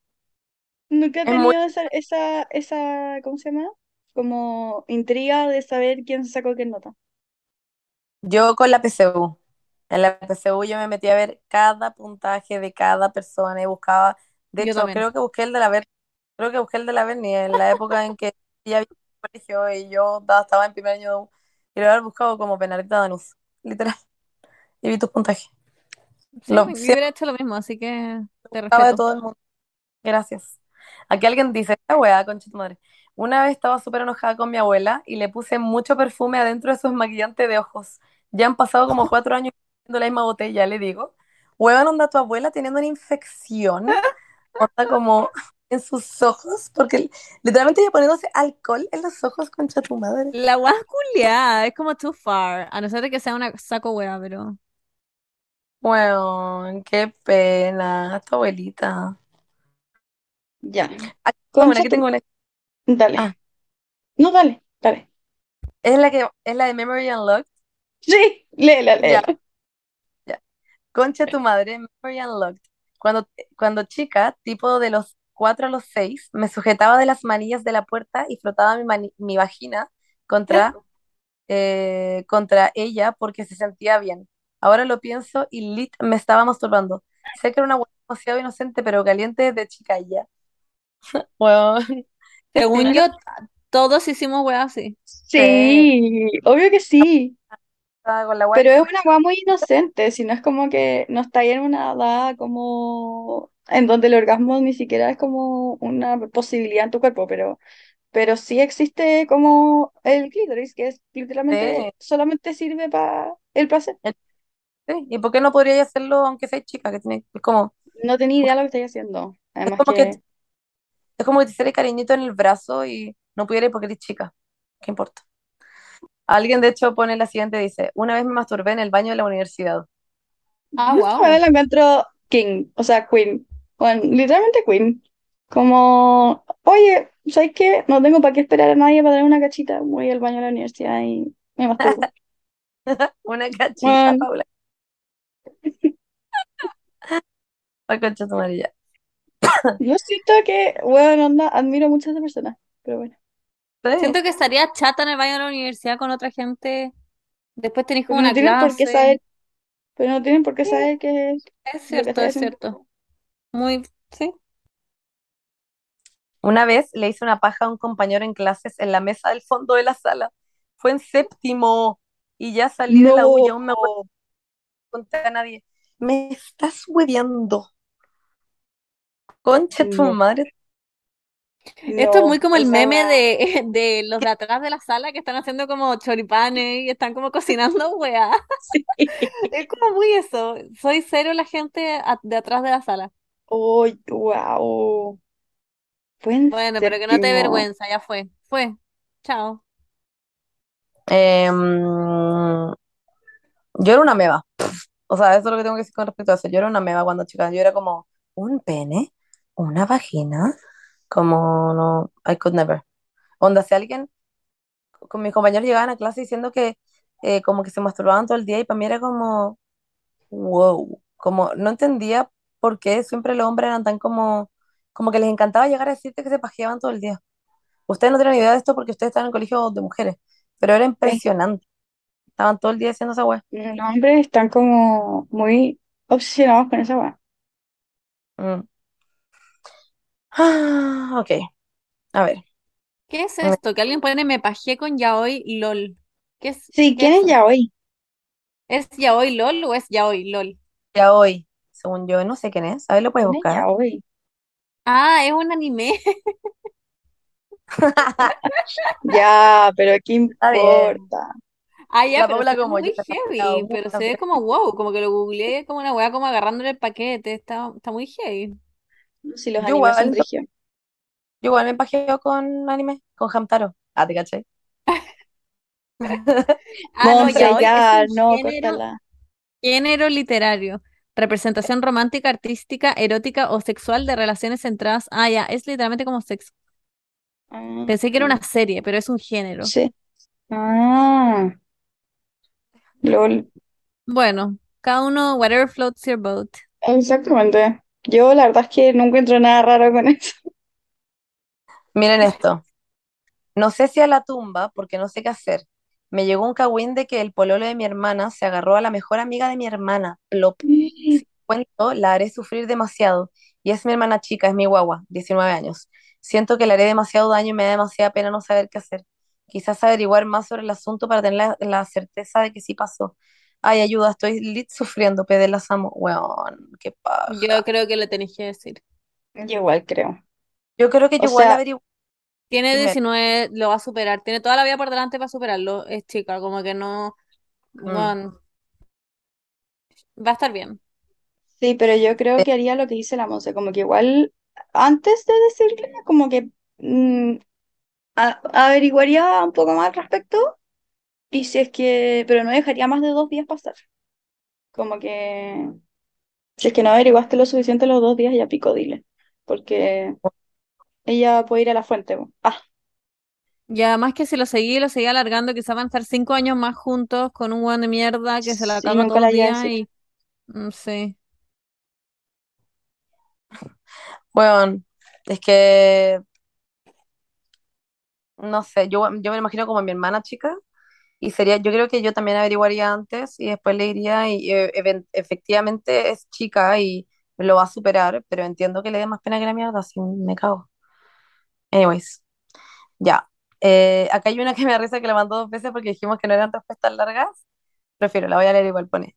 nunca he es muy. tenido esa, esa, esa, ¿cómo se llama? Como intriga de saber quién se sacó qué nota. Yo con la PSU. En la PSU yo me metí a ver cada puntaje de cada persona y buscaba. De Yo hecho, también. creo que busqué el de la Ver, creo que busqué el de la Berni en la época en que ella había colegio y yo estaba en primer año de U. Y lo había buscado como Penarita Danús, literal. Y vi tus puntajes. Sí, Lo, yo hubiera hecho lo mismo, así que te buscaba de respeto. todo el mundo. Gracias. Aquí alguien dice, esta weá, concha tu madre. Una vez estaba súper enojada con mi abuela y le puse mucho perfume adentro de sus maquillantes de ojos. Ya han pasado como cuatro años viendo la misma botella, le digo. Huevan, onda tu abuela teniendo una infección, onda como en sus ojos, porque literalmente ella poniéndose alcohol en los ojos, concha tu madre. La guas culiada, es como too far, a no ser de que sea una saco wea, pero... Weón, qué pena, tu abuelita. Ya. Aquí tengo una, Concha aquí tu... tengo una. Dale. Ah, No, dale, dale. Es la que es la de Memory Unlocked. Sí, léela, Ya, léela. ya. Concha tu madre, Memory Unlocked. Cuando, cuando chica, tipo de los 4 a los 6, me sujetaba de las manillas de la puerta y frotaba mi, mi vagina contra, eh, contra ella porque se sentía bien. Ahora lo pienso y lit me estaba masturbando. Sé que era una hueá demasiado inocente, pero caliente desde chica y ya. Bueno, Según yo, todos hicimos weas así. Sí, obvio que sí. estaba con la Pero es una weá muy inocente, si no es como que no está ahí en una edad como en donde el orgasmo ni siquiera es como una posibilidad en tu cuerpo, pero, pero sí existe como el clítoris, que es literalmente solamente sirve para el placer. Sí, ¿Y por qué no podría hacerlo aunque sea chica? Que tiene, es como, No tenía idea lo que estoy haciendo. Además como que- que es como que te hiciera cariñito en el brazo y no pudiera ir porque eres chica. ¿Qué importa? Alguien de hecho pone la siguiente, dice, una vez me masturbé en el baño de la universidad. Ah, Yo wow. weá la encuentro king, o sea, queen. Bueno, literalmente queen. Como, oye, ¿sabes qué? No tengo para qué esperar a nadie para dar una cachita. Voy al baño de la universidad y me masturbo. Una cachita, Bueno. Paula. Ay, concha tu ya. Yo siento que, bueno, onda, admiro mucho a esa persona, pero bueno. Sí. Siento que estaría chata en el baño de la universidad con otra gente. Después tenéis como Pero no una tienen por qué clase. saber, pero no tienen por qué saber que Es que cierto, estoy es haciendo. cierto. Muy, sí. Una vez le hice una paja a un compañero en clases en la mesa del fondo de la sala. Fue en séptimo y ya salí de la U y aún me acuerdo, no conté a nadie. Me estás hueveando. Concha tu No. madre. Esto es muy como el meme de, de los de atrás de la sala que están haciendo como choripanes y están como cocinando, weá. Sí. Es como muy eso. Soy cero la gente de atrás de la sala. Oh, wow. Fue en Bueno, pero que no te dé séptimo. vergüenza, ya fue. Fue. Chao. Em, yo era una meba. O sea, eso es lo que tengo que decir con respecto a eso. Yo era una meba cuando chica. Yo era como un pene, una vagina, como no, I could never. Onda, si alguien, con mis compañeros llegaban a clase diciendo que eh, como que se masturbaban todo el día y para mí era como, wow, como no entendía por qué siempre los hombres eran tan como, como que les encantaba llegar a decirte que se pajeaban todo el día. Ustedes no tienen idea de esto porque ustedes están en el colegio de mujeres, pero era impresionante. Estaban todo el día haciendo esa weá. Los hombres están como muy obsesionados con esa weá. Mm. Ah, ok, a ver. ¿Qué es esto? Que alguien pone me pajé con yaoi lol. ¿Qué es, Sí, qué ¿quién es es eso? ya hoy? ¿Es yaoi lol o es yaoi lol? Ya hoy, según yo, no sé quién es. A ver, lo puedes ¿Quién es buscar. ya? Ah, es un anime. Ya, pero ¿qué importa? Ah, ya, La pero Paula se ve como muy yo, heavy, pero se ve como wow, como que lo googleé como una weá como agarrándole el paquete, está, está muy heavy. Si los Yo animes son igual, brígidos. yo igual me pajeo con anime, con Hamtaro. Ah, ¿te caché? Ah, no, ya, un no, género, córtala. género literario, representación romántica, artística, erótica o sexual de relaciones centradas. Ah, ya, es literalmente como sexo. Ah, Pensé que era una serie, pero es un género. sí. Ah, lol. Bueno, cada uno, whatever floats your boat. Exactamente. Yo la verdad es que no encuentro nada raro con eso. Miren esto. No sé si a la tumba, porque no sé qué hacer. Me llegó un cagüín de que el pololo de mi hermana se agarró a la mejor amiga de mi hermana. Plop. Si cuento, la haré sufrir demasiado. Y es mi hermana chica, es mi guagua, 19 años. Siento que le haré demasiado daño y me da demasiada pena no saber qué hacer. Quizás averiguar más sobre el asunto para tener la, la certeza de que sí pasó. Ay, ayuda, estoy lit sufriendo, pede las amo. Weón, qué paja. Yo creo que le tenéis que decir. Yo igual creo. Yo creo que O yo igual sea, averiguo. Tiene Primero. 19, lo va a superar. Tiene toda la vida por delante para superarlo. Es chica, como que no. Mm. bueno, va a estar bien. Sí, pero yo creo que haría lo que dice la Monse, como que igual antes de decirle, como que mm, a- averiguaría un poco más al respecto y si es que, pero no dejaría más de dos días pasar. Como que si es que no averiguaste lo suficiente los dos días, ya pico, dile, porque ella puede ir a la fuente. po. Ah, Y además que si lo seguía y lo seguía alargando, quizás van a estar cinco años más juntos con un weón de mierda que se la Sí, acaba todos la los llegué a días decir. y no sé. Bueno, es que no sé, yo, yo me imagino como mi hermana chica y sería, yo creo que yo también averiguaría antes y después le diría y eh, efectivamente es chica y lo va a superar, pero entiendo que le dé más pena que la mierda, así me cago. Anyways, ya. Eh, acá hay una que me da risa que la mandó dos veces porque dijimos que no eran respuestas largas. Prefiero, la voy a leer igual, pone.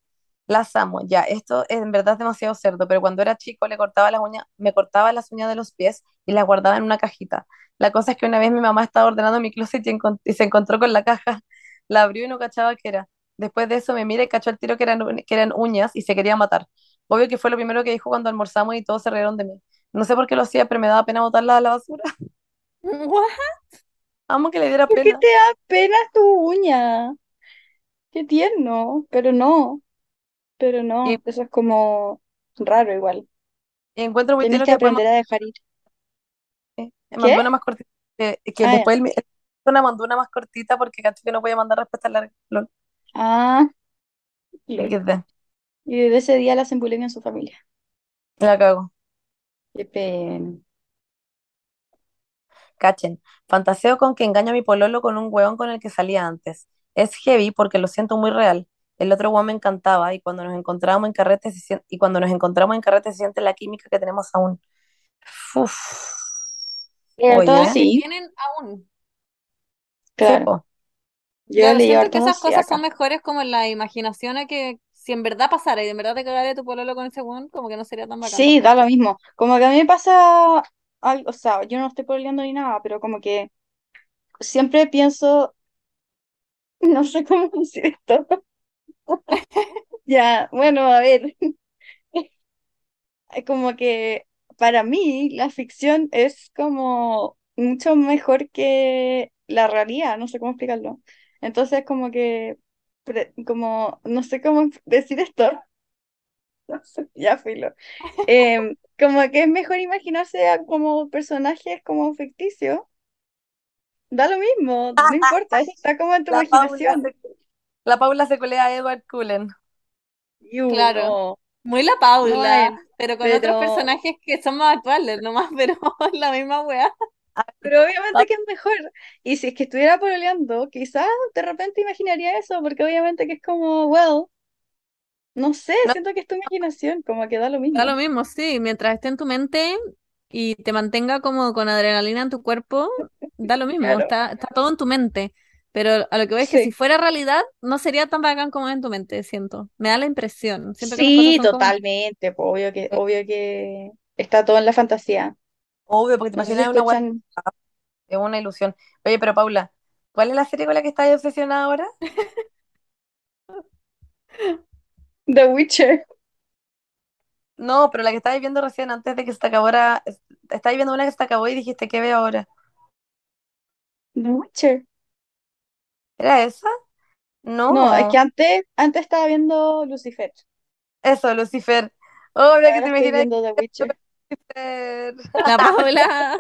Las amo, ya, esto es en verdad demasiado cerdo, pero cuando era chico le cortaba las uñas, me cortaba las uñas de los pies y las guardaba en una cajita. La cosa es que una vez mi mamá estaba ordenando mi closet y, y se encontró con la caja. La abrió y no cachaba qué era. Después de eso me mira y cachó el tiro que eran, que eran uñas y se quería matar. Obvio que fue lo primero que dijo cuando almorzamos y todos se rieron de mí. No sé por qué lo hacía, pero me daba pena botarla a la basura. Amo que le diera ¿Por qué pena. te da pena tu uña? Qué tierno, pero no, pero Y, no, eso es como raro igual. y encuentro muy Tienes que aprender a dejar ir. mandó una más cortita. Que, que Ah, después una mandó una más cortita porque cacho que no podía mandar respuestas largas. Lol. Ah, lol. Y desde ese día la hacen bullying en su familia. La cago. Qué pena. Cachen. Fantaseo con que engaño a mi pololo con un hueón con el que salía antes. Es heavy porque lo siento muy real. El otro hueón me encantaba y cuando nos encontrábamos en carrete se sien- y cuando nos encontramos en carrete se siente la química que tenemos aún. Uf. Oye, sí, Tienen aún. sí, claro. po. Yo siento que esas cosas acá. son mejores como en la imaginación a que si en verdad pasara y en verdad te cagaría tu pololo con ese weón, como que no sería tan bacán Sí, da lo mismo. Como que a mí me pasa algo, o sea, yo no estoy peleando ni nada, pero como que siempre pienso, no sé cómo decir esto. Ya, bueno, a ver, como que para mí la ficción es como mucho mejor que la realidad, no sé cómo explicarlo. Entonces, como que, como, no sé cómo decir esto, no sé, ya filo. Em, como que es mejor imaginarse a como personajes como ficticios. Da lo mismo, no importa, está como en tu La Paula imaginación. se, la Paula se culea a Edward Cullen. You, Claro, no, muy la Paula, él, pero con otros personajes que son más actuales nomás, pero la misma wea. pero obviamente que es mejor. Y si es que estuviera pololeando, quizás de repente imaginaría eso, porque obviamente que es como, well, no sé, No, siento que es tu imaginación, como que da lo Da lo mismo. mismo, sí, mientras esté en tu mente y te mantenga como con adrenalina en tu cuerpo, da lo mismo, Claro, está, está todo en tu mente. Pero a lo que voy es que si fuera realidad, no sería tan bacán como en tu mente, siento. Me da la impresión. Que Sí, como... totalmente, pues, obvio que, obvio que está todo en la fantasía. obvio, porque te No sé si imaginas una es una ilusión. Oye, pero Paula, ¿cuál es la serie con la que estás obsesionada ahora? The Witcher. No, pero la que estabas viendo recién antes de que se te acabara. Estabas viendo una que se te acabó y dijiste, ¿qué veo ahora? The Witcher. ¿Era esa? No, es que No. antes, antes estaba viendo Lucifer. Eso, Lucifer. Obvio que te estoy imaginas viendo The Witcher. Lucifer. La Paula,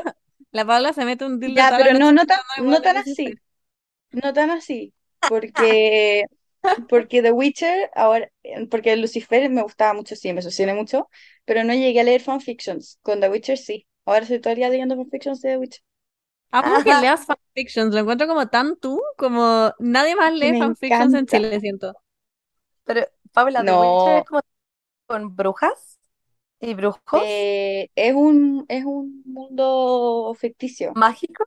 la Paula se mete un dildo Ya, pero no, no tan, no tan así. No tan así. Porque, porque The Witcher, ahora, porque Lucifer me gustaba mucho, sí, me obsesioné mucho, pero no llegué a leer fanfictions. Con The Witcher sí. Ahora estoy todo el día leyendo fanfictions de The Witcher. Amo que leas fanfictions, lo encuentro como tan tú, como nadie más lee me fanfictions en. Chile, siento. Pero, Paula, The Witcher es No, como con brujas y brujos eh, es un, es un mundo ficticio, mágico,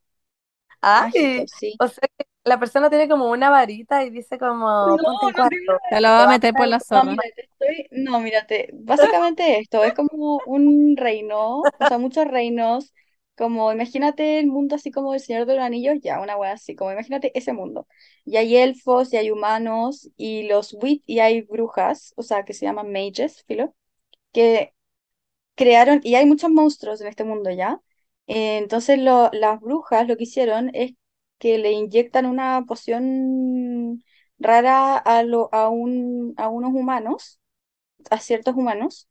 Ay, sí. o sea que la persona tiene como una varita y dice No, como, ponte en no cuatro. Te lo va a meter por la No, zorra. mira, te estoy, no, mírate, básicamente esto, es como un reino, o sea, muchos reinos, como imagínate el mundo así como el Señor de los Anillos, ya, una wea así, como imagínate ese mundo. Y hay elfos, y hay humanos, y los wit, y hay brujas, o sea, que se llaman mages, filo, que crearon, y hay muchos monstruos en este mundo ya. Eh, entonces lo- las brujas lo que hicieron es que le inyectan una poción rara a, lo, a, un, a unos humanos, a ciertos humanos,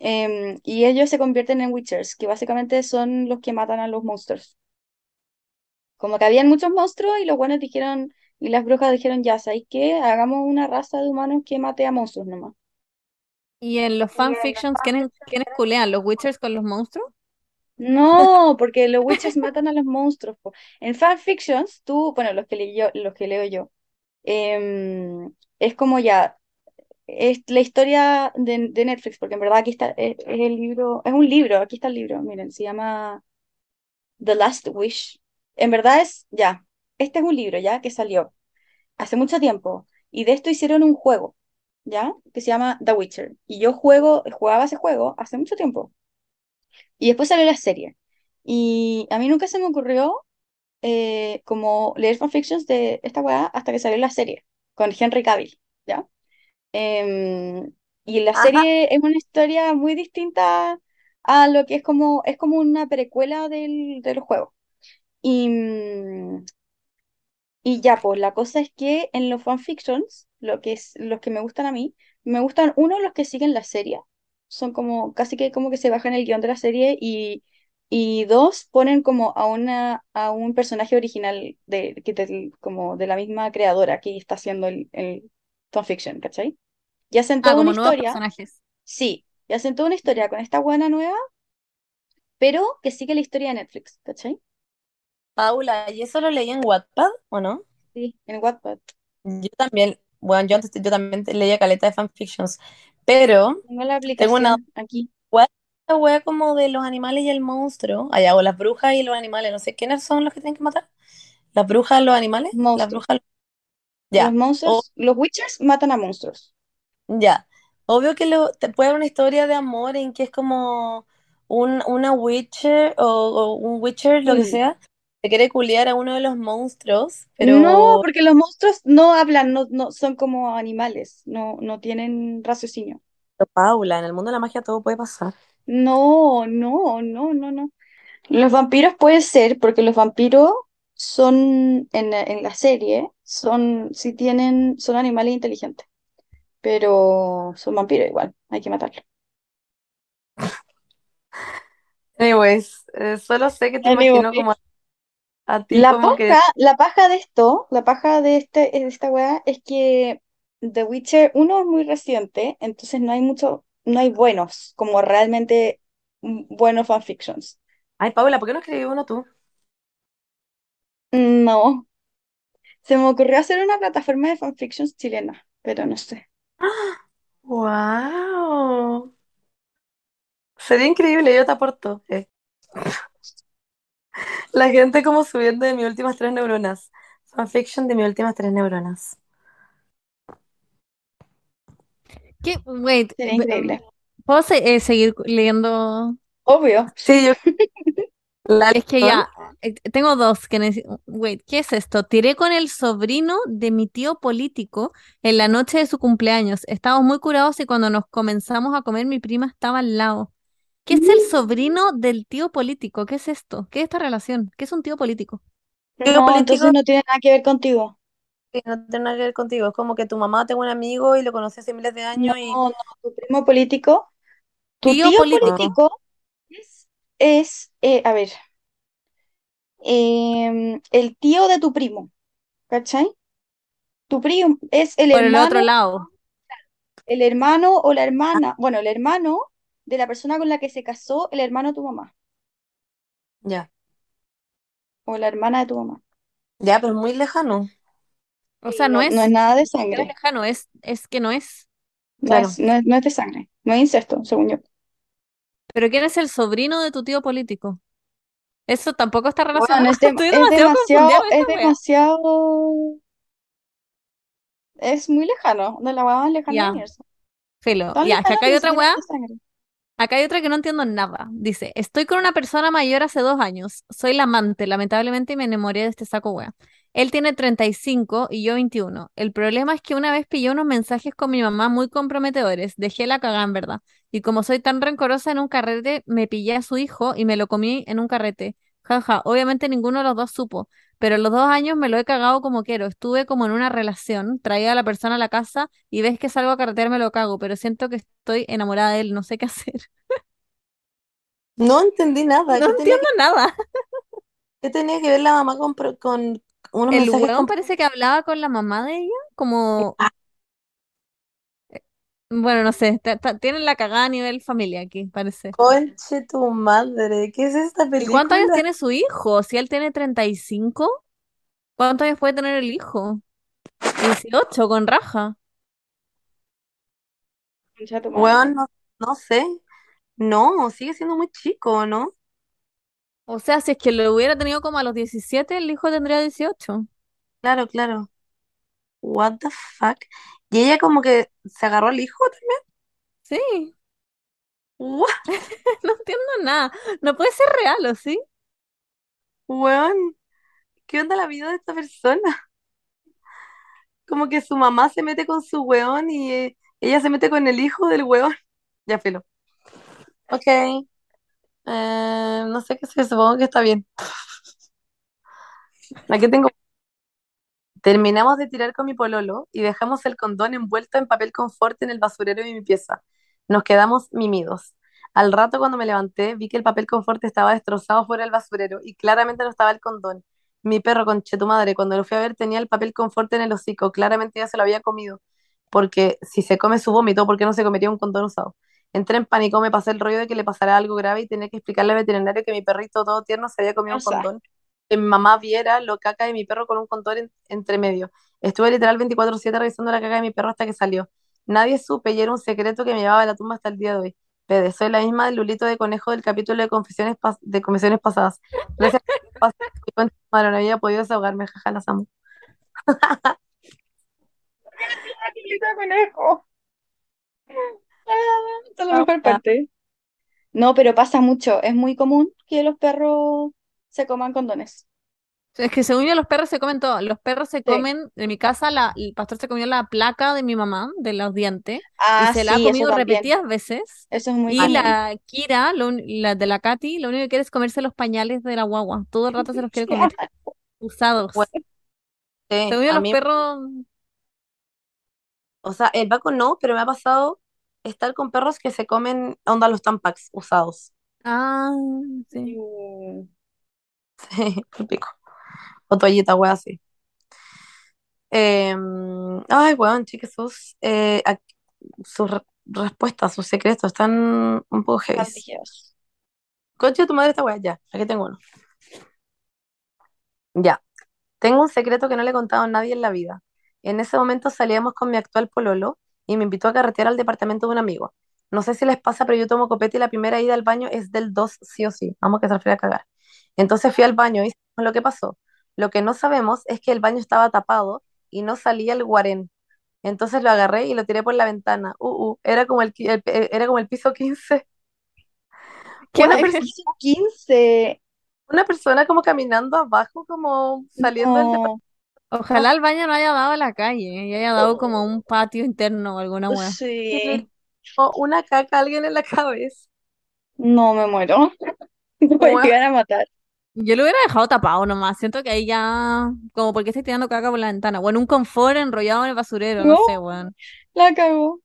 em, y ellos se convierten en witchers, que básicamente son los que matan a los monstruos. Como que habían muchos monstruos y los buenos dijeron, y las brujas dijeron, ya, ¿sabéis qué? Hagamos una raza de humanos que mate a monstruos nomás. Y en los fanfictions, ¿quiénes, quiénes culean? ¿Los Witchers con los monstruos? No, porque los witches matan a los monstruos. En fanfictions, tú, bueno, los que leo, los que leo yo, em, es como ya, es la historia de, Netflix, porque en verdad aquí está, es, es el libro, es un libro, aquí está el libro, miren, se llama The Last Wish. En verdad es, ya, este es un libro, ya, que salió hace mucho tiempo, y de esto hicieron un juego, ya, que se llama The Witcher. Y yo juego, jugaba ese juego hace mucho tiempo. Y después salió la serie. Y a mí nunca se me ocurrió eh, como leer fanfictions de esta weá hasta que salió la serie con Henry Cavill, ¿ya? Em, y la Ajá. serie es una historia muy distinta a lo que es como, es como una precuela del, del juego. Y, mm, y ya, pues la cosa es que en los fanfictions, lo que es, los que me gustan a mí, me gustan uno los que siguen la serie, son como casi que como que se bajan el guion de la serie y, y dos ponen como a una a un personaje original de, que del- como de la misma creadora que está haciendo el, el fanfiction, ¿cachai? Y hacen Ah, toda una nuevos historia, personajes. sí, y hacen toda una historia con esta buena nueva, pero que sigue la historia de Netflix, ¿cachai? Paula, ¿y eso lo leí en Wattpad o no? Sí, en Wattpad. Yo también, bueno, yo antes yo también leía caleta de fanfictions, pero Tengo la tengo una aquí. esta wea como de los animales y el monstruo, allá, o las brujas y los animales, no sé, ¿quiénes son los que tienen que matar? ¿Las brujas, los animales? Las Monstruos. brujas, Los ya, o, monstruos, los witchers matan a monstruos. ya. Obvio que lo, te puede haber una historia de amor en que es como un, una witcher o, o un witcher, lo que sea, se quiere culiar a uno de los monstruos, No, pero porque los monstruos no hablan, no, no son como animales, no, no tienen raciocinio. Paula, en el mundo de la magia todo puede pasar. No, no, no, no, no. Los vampiros pueden ser, porque los vampiros son, en, la- en la serie, son, si tienen, son animales inteligentes, pero son vampiros igual, hay que matarlos. Anyways, eh, solo sé que te Anyway. imagino como a, a ti La que paja, la paja de esto, la paja de este, de esta weá es que The Witcher uno es muy reciente, entonces no hay mucho, no hay buenos, como realmente mm, buenos fanfictions. Ay, Paula, ¿por qué no escribí uno tú? No, se me ocurrió hacer una plataforma de fanfictions chilena, pero no sé. ¡Wow! Sería increíble, yo te aporto. Eh. La gente como subiendo de mis últimas tres neuronas. Fanfiction de mis últimas tres neuronas. ¿Qué? Wait, Sería increíble. ¿puedo se- eh, seguir leyendo? Obvio. Sí, yo. La Es que ya, eh, tengo dos que. Wait, ¿qué es esto? Tiré con el sobrino de mi tío político en la noche de su cumpleaños. Estábamos muy curados y cuando nos comenzamos a comer, mi prima estaba al lado. ¿Qué es el sobrino del tío político? ¿Qué es esto? ¿Qué es esta relación? ¿Qué es un tío político? Tío No, político- entonces no tiene nada que ver contigo. Sí, no tiene nada que ver contigo. Es como que tu mamá tenga un amigo y lo conoce hace miles de No, años y. no, tu primo político, tu Tío tío político. político es, es, eh, a ver, em, el tío de tu primo, ¿cachai? Tu primo es el Por el hermano, otro lado. el hermano o la hermana, bueno, el hermano de la persona con la que se casó el hermano de tu mamá, Ya. o la hermana de tu mamá. Ya, pero es muy lejano. O sea, no No, es, no es nada de no es sangre, lejano, es, es que no es. no Claro. es, no es, no es de sangre, no es incesto, según yo. Pero ¿quién es el sobrino de tu tío político? Eso tampoco está Bueno, relacionado. es, de- es demasiado es demasiado, es muy lejano, de la weá más lejana Ya. del universo. Filo. Ya, que acá hay otra siquiera Acá hay otra que no entiendo nada. Dice, estoy con una persona mayor hace dos años. Soy la amante, lamentablemente, y me enamoré de este saco wea. Él tiene 35 y yo 21. El problema es que una vez pillé unos mensajes con mi mamá muy comprometedores. Dejé la cagada, en verdad. Y como soy tan rencorosa en un carrete, me pillé a su hijo y me lo comí en un carrete. Jaja, obviamente ninguno de los dos supo. Pero los dos años me lo he cagado como quiero. Estuve como en una relación, traía a la persona a la casa y ves que salgo a carretear me lo cago, pero siento que estoy enamorada de él, no sé qué hacer. No entendí nada. No ¿Qué tenía entiendo nada. ¿Qué tenía que ver la mamá con, con unos El mensajes weón con... parece que hablaba con la mamá de ella, como, bueno, no sé, ta- ta- tienen la cagada a nivel familia aquí, parece. Conche tu madre, ¿qué es esta ¿Y cuántos años película? tiene su hijo? Si él tiene 35, ¿cuántos años puede tener el hijo? 18 con raja. Concha tu madre. Weón, no, no sé. No, sigue siendo muy chico, ¿no? O sea, si es que lo hubiera tenido como a los 17, el hijo tendría 18. Claro, claro. What the fuck? Y ella como que se agarró al hijo también. Sí, What? no entiendo nada. No puede ser real, ¿o sí? Weón, ¿qué onda la vida de esta persona? Como que su mamá se mete con su weón y eh, ella se mete con el hijo del weón. Ya, filo. Ok. Eh, no sé qué sé, supongo que está bien. Aquí tengo. Terminamos de tirar con mi pololo y dejamos el condón envuelto en papel confort en el basurero de mi pieza. Nos quedamos mimidos. Al rato, cuando me levanté, vi que el papel confort estaba destrozado fuera del basurero y claramente no estaba el condón. Mi perro, conche tu madre, cuando lo fui a ver, tenía el papel confort en el hocico. Claramente ya se lo había comido. Porque si se come su vómito, ¿por qué no se comería un condón usado? Entré en pánico, me pasé el rollo de que le pasara algo grave y tenía que explicarle al veterinario que mi perrito todo tierno se había comido O un condón que mi mamá viera lo caca de mi perro con un en- entre medio. Estuve literal 24/7 revisando la caca de mi perro hasta que salió. Nadie supe y era un secreto que me llevaba a la tumba hasta el día de hoy. Pede, soy la misma del Lulito de Conejo del capítulo de confesiones, pas- de confesiones pasadas. Gracias por madre, no había podido desahogarme, jaja, las amo. Angelita conejo. Ah, esta es la Ah, mejor parte. No, pero pasa mucho. Es muy común que los perros se coman condones. Es que según yo los perros se comen todo. Los perros se Sí. comen, en mi casa la, el pastor se comió la placa de mi mamá, de los dientes, y Ah, se la ha sí, comido repetidas veces. Eso es muy Y la Kira, lo la de la Katy, lo único que quiere es comerse los pañales de la guagua. Todo el rato se los quiere comer. Usados. Bueno, sí, Según yo a los mí, perros... o sea, el Paco no, pero me ha pasado estar con perros que se comen, onda, los Tampax usados. Ah, sí. Sí, el pico. O toallita, wea, así. Em, ay, weón, chiques, sus, eh, ac- sus re- respuestas, sus secretos están un poco heavy. Tan ligeros. Concha de tu madre esta weá, ya, aquí tengo uno. Ya, tengo un secreto que no le he contado a nadie en la vida. En ese momento salíamos con mi actual pololo y me invitó a carretear al departamento de un amigo. No sé si les pasa, pero yo tomo copete y la primera ida al baño es del 2 sí o sí. Vamos que se refiere a cagar. Entonces fui al baño y lo que pasó. Lo que no sabemos es que el baño estaba tapado y no salía el guarén. Entonces lo agarré y lo tiré por la ventana. Uh, uh, era como el, el- era como el piso 15. ¿Qué Una, persona Piso 15. una persona como caminando abajo, como saliendo del No. Ojalá el baño no haya dado a la calle y haya dado como un patio interno o alguna wea. Sí. o una caca a alguien en la cabeza. No me muero. Me llegar a matar. Yo lo hubiera dejado tapado nomás. Siento que ahí ya. Como, ¿por qué estoy tirando caca por la ventana? O en un confort enrollado en el basurero, no No. sé, weón. La cagó.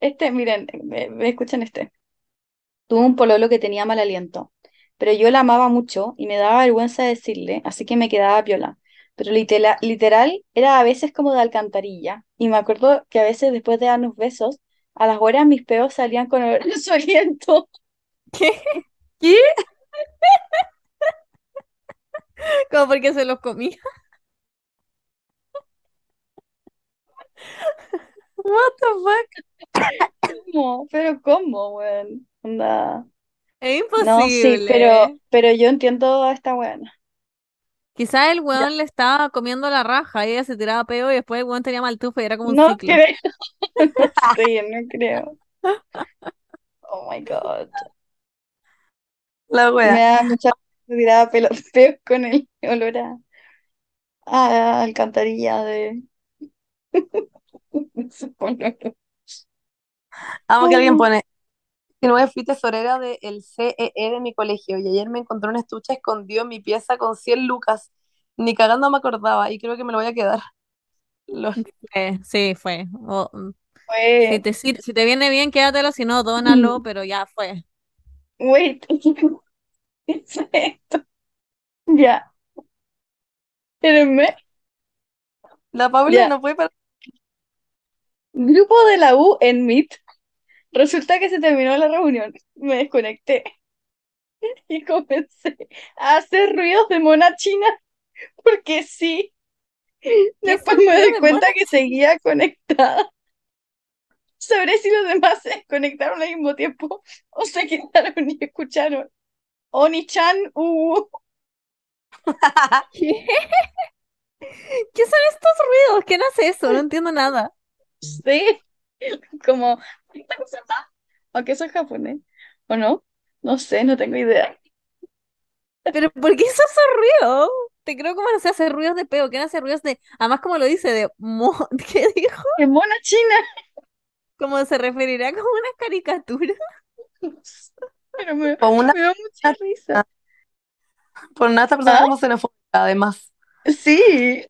Este, miren, me, me escuchen este. Tuve un pololo que tenía mal aliento, pero yo la amaba mucho y me daba vergüenza decirle, así que me quedaba piola. Pero litela- literal era a veces como de alcantarilla. Y me acuerdo que a veces después de darnos besos, a las horas mis peos salían con su aliento. ¿Qué? ¿Qué? Como porque se los comía. What the fuck? ¿Cómo? ¿Pero cómo, weón? Onda. Es No, sí, imposible. pero, pero yo entiendo a esta weona. Quizás el Ya. weón le estaba comiendo la raja y ella se tiraba peo y después el weón tenía mal tufo y era como un No ciclo. creo. No sé, no creo. Oh my God. La Me wea. da mucha me tiraba pelos feos con el olor a, a alcantarilla de. Amo que alguien pone. Que no fui tesorera del CEE de mi colegio y ayer me encontré una estuche escondido en mi pieza con 100 lucas. Ni cagando me acordaba y creo que me lo voy a quedar. Eh, sí, fue. Mm, si Fue, te, sir- si te viene bien, quédatelo, si no, dónalo, pero ya fue. wait, Ya. Espérenme. La Paula Ya. no puede parar. Grupo de la U en Meet. Resulta que se terminó la reunión. Me desconecté. Y comencé a hacer ruidos de mona china. Porque sí. Después me doy de cuenta mona? que seguía conectada. Sabré si los demás se desconectaron al mismo tiempo o se quedaron y escucharon. Oni-chan, uh. ¿Qué? ¿Qué son estos ruidos? ¿Quién hace eso? No entiendo nada. Sí, como. Aunque eso es japonés, ¿o no? No sé, no tengo idea. ¿Pero por qué hizo esos ruidos? Te creo como no se hace ruidos de peo. ¿Quién hace ruidos de...? Además, como lo dice, de... mo- ¿Qué dijo? ¡Qué mona china! Como se referirá como una caricatura. Pero me, Con una, me da mucha risa. por nada esta persona ¿Ah? como xenofóbica, además. Sí,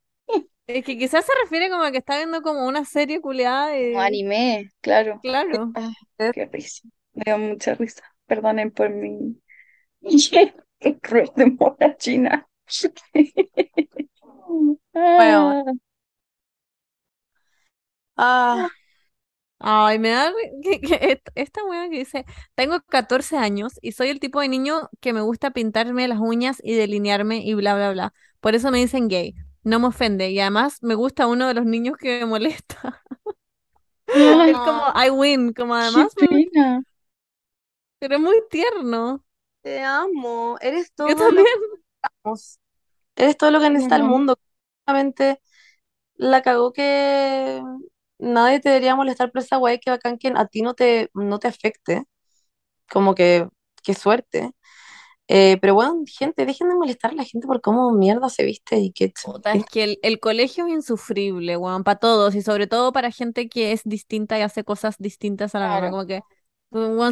Es que quizás se refiere como a que está viendo como una serie culiada como y... anime, claro. Claro. Ah, qué risa. Me da mucha risa. Perdonen por mi de mona china. Bueno. Ah, Ah, Ay, me da... ri- que- que est- esta wea que dice... Tengo 14 años y soy el tipo de niño que me gusta pintarme las uñas y delinearme y bla, bla, bla. Por eso me dicen gay. No me ofende. Y además me gusta uno de los niños que me molesta. ay, Es como I win. Como además me... Pero es muy tierno. te amo. Eres todo Yo lo que necesitamos. Eres todo lo que necesita el mundo. Solamente la cagó que nadie te debería molestar por esa weá que bacán que a ti no te, no te afecte. Como que, qué suerte. Eh, pero bueno, gente, dejen de molestar a la gente por cómo mierda se viste y que Puta, es que el, el colegio es insufrible, weón, para todos y sobre todo para gente que es distinta y hace cosas distintas a la. Claro. Como que,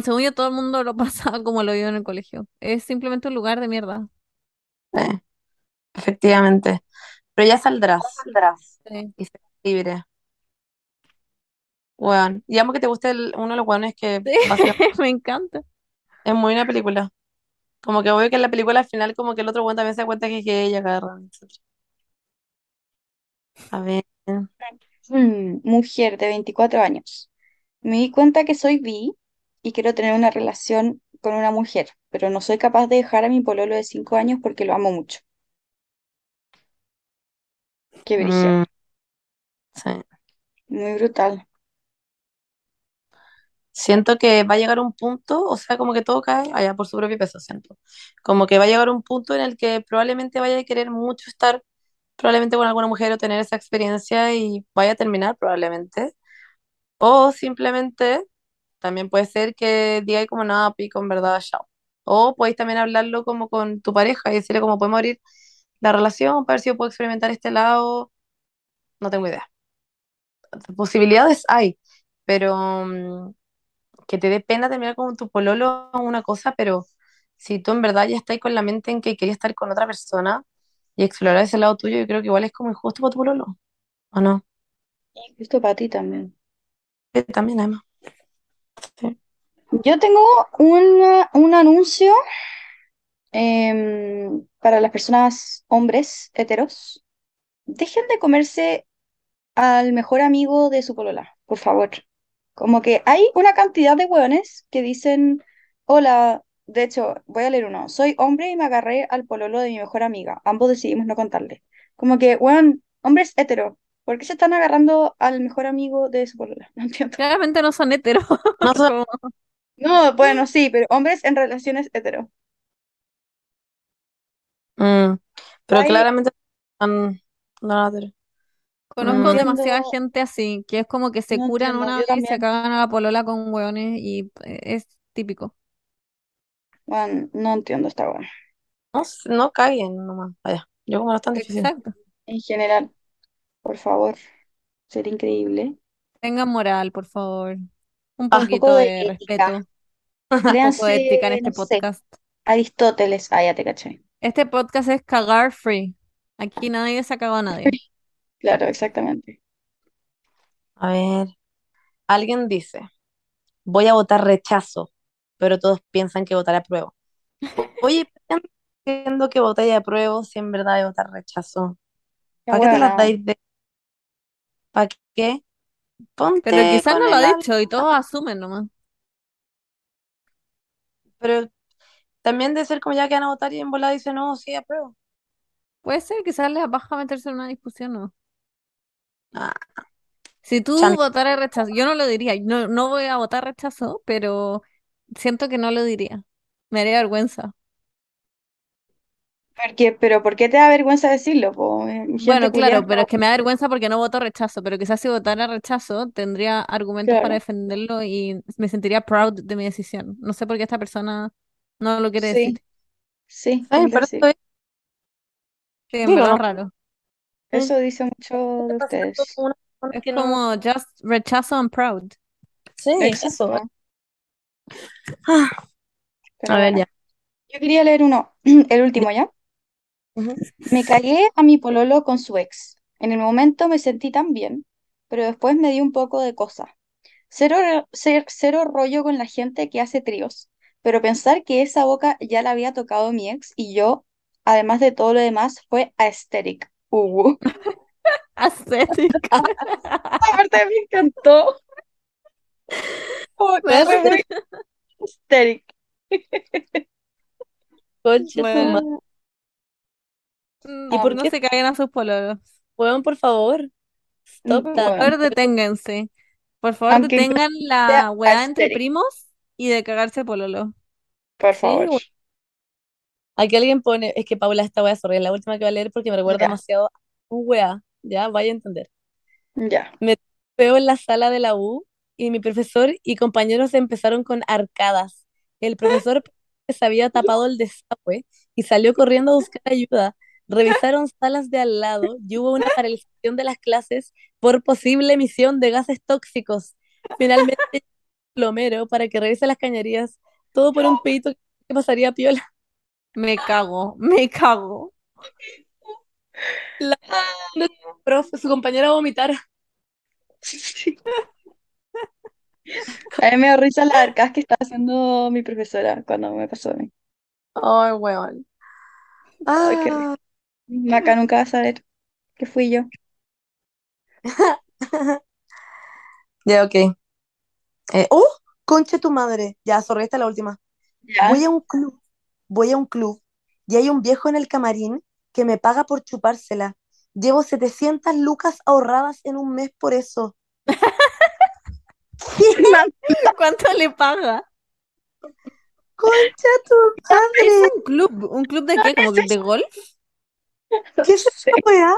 según yo, todo el mundo lo pasa como lo vive en el colegio. Es simplemente un lugar de mierda. Eh, efectivamente. Pero ya saldrás Sí. y serás libre. Weón, y amo que te guste el- uno de los weones que me encanta. es muy una película. Como que obvio que en la película al final como que el otro weón también se da cuenta que es gay y etcétera. A ver. Mm, mujer de 24 años. Me di cuenta que soy bi y quiero tener una relación con una mujer, pero no soy capaz de dejar a mi pololo de 5 años porque lo amo mucho. Qué brillo. Mm, sí. Muy brutal. Siento que va a llegar un punto, o sea, como que todo cae allá por su propio peso, siento. Como que va a llegar un punto en el que probablemente vaya a querer mucho estar probablemente con alguna mujer o tener esa experiencia y vaya a terminar probablemente. O simplemente también puede ser que diga como nada, pico, en verdad, chao. O podéis también hablarlo como con tu pareja y decirle cómo podemos abrir la relación para ver si yo puedo experimentar este lado. No tengo idea. Posibilidades hay, pero mm, que te dé pena terminar con tu pololo es una cosa, pero si tú en verdad ya estás con la mente en que querías estar con otra persona y explorar ese lado tuyo, yo creo que igual es como injusto para tu pololo, ¿o no? Esto para ti también. Sí, también, además. Sí. Yo tengo una- un anuncio em, para las personas hombres heteros. Dejen de comerse al mejor amigo de su polola, por favor. Como que hay una cantidad de hueones que dicen, hola, de hecho, voy a leer uno, soy hombre y me agarré al pololo de mi mejor amiga, ambos decidimos no contarle. Como que, weón, hombres hetero, ¿por qué se están agarrando al mejor amigo de su polola? No entiendo. Claramente no son heteros. No son- No, bueno, sí, pero hombres en relaciones hetero. Mm, pero Hay- claramente no, no, Conozco Mm. demasiada gente así, que es como que se No curan entiendo, una yo vez y se cagan a la polola con hueones y eh, es típico. Bueno, no entiendo esta weá. no, no caguen nomás. Vaya, yo como no es tan difícil. Exacto. En general, por favor, sería increíble. Tengan moral, por favor. Un. Un poquito poco de respeto, un poco de ética en este no sé, podcast. Aristóteles. Ah, ya te caché. Este podcast es cagar free. Aquí nadie se ha cagado a nadie. Claro, exactamente. A ver, alguien dice, voy a votar rechazo, pero todos piensan que votaré apruebo. Oye, diciendo que votáis apruebo si en verdad votar rechazo? Qué ¿Para qué te buena. dais de... ¿Para qué? Pero Ponte quizás con no lo ha dicho y todos asumen nomás. Pero también de ser como ya que van a votar y en volada dice no, sí, apruebo. Puede ser, quizás les baja meterse en una discusión, ¿no? Ah, Si tú votaras rechazo, yo no lo diría, no, no voy a votar rechazo, pero siento que no lo diría. Me haría vergüenza. ¿Por qué? Pero ¿por qué te da vergüenza decirlo? po? Eh, Gente Bueno, culiada claro, pero es que me da vergüenza porque no voto rechazo, pero quizás si votara rechazo tendría argumentos para defenderlo y me sentiría proud de mi decisión. No sé por qué esta persona no lo quiere Sí, decir. sí, Ay, pero. Sí, en Digo, verdad no. es raro. Eso dice mucho de ustedes. Es que no... como just rechazo and proud. Sí, eso. Ah, a ver, ya. yo quería leer uno, el último ya. Me cagué a mi pololo con su ex. En el momento me sentí tan bien, pero después me dio un poco de cosa. Cero, cer- cero rollo con la gente que hace tríos, pero pensar que esa boca ya la había tocado mi ex y yo, además de todo lo demás, fue aesthetic. Uh. Aesthetic. Aparte me encantó. Como que Bueno. Mm, ¿Y por no qué? se caigan a sus pololos. Weón, por favor. Stop Mm, that. Por favor, deténganse. Por favor, aunque detengan la weá entre primos y de cagarse pololo. por favor. Aquí alguien pone, es que Paula, esta wea, sorry, es la última que voy a leer porque me recuerda Ya, demasiado a un wea, ya, vaya a entender. ya. Me veo en la sala de la U y mi profesor y compañeros empezaron con arcadas. El profesor se había tapado el desagüe y salió corriendo a buscar ayuda. Revisaron salas de al lado y hubo una paralización de las clases por posible emisión de gases tóxicos. Finalmente, el plomero para que revise las cañerías, todo por un peito que pasaría piola. Me cago, me cago. La profe, su compañera vomitar. Sí. A mí me dio risa las arcadas que estaba haciendo mi profesora cuando me pasó a mí. Ay, weón. Ay, qué Ah. Maca nunca va a saber que fui yo. Ya, ok. Eh, ¡oh! Concha tu madre. Ya, sorry, esta es la última. Voy a un club, voy a un club y hay un viejo en el camarín que me paga por chupársela. Llevo 700 lucas ahorradas en un mes por eso. ¿Qué? ¿Cuánto le paga? Concha tu Es madre. un club. ¿Un club de qué? ¿Como que de golf? No ¿Qué es esa weá?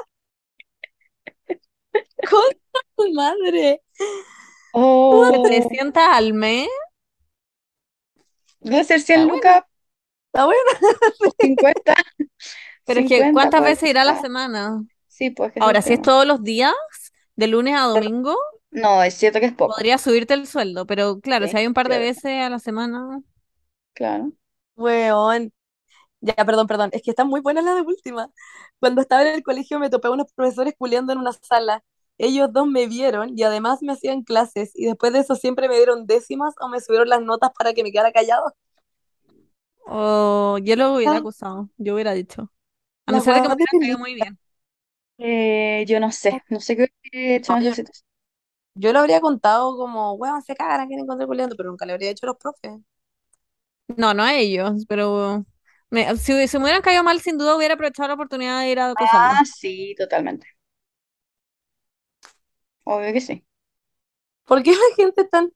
Concha tu madre. Oh, 700 al mes. debe ser Está 100 bueno. lucas, Está bueno. 50, Pero es que, 50 ¿cuántas puede veces irá a la ser. semana? Sí, pues que Ahora, si es todos los días, de lunes a domingo, No, es cierto que es poco. podría subirte el sueldo. Pero claro, si hay un par de veces a la semana. claro. Weón. Ya, perdón, perdón. Es que está muy buena la de última. Cuando estaba en el colegio me topé a unos profesores culeando en una sala. Ellos dos me vieron y además me hacían clases y después de eso siempre me dieron décimas o me subieron las notas para que me quedara callado. O yo lo hubiera Ah, acusado. Yo hubiera dicho. A la no ser de que me weá de hubieran caído muy bien. Eh, yo no sé, no sé qué hubiera hecho No, yo, lo habría contado como, weón, se cagan, quieren encontrar culeando, pero nunca le habría dicho a los profes. No, no a ellos, pero me- si, si me hubieran caído mal, sin duda hubiera aprovechado la oportunidad de ir a acusarlo. Ah, sí, totalmente. Obvio que sí. ¿Por qué la gente tan...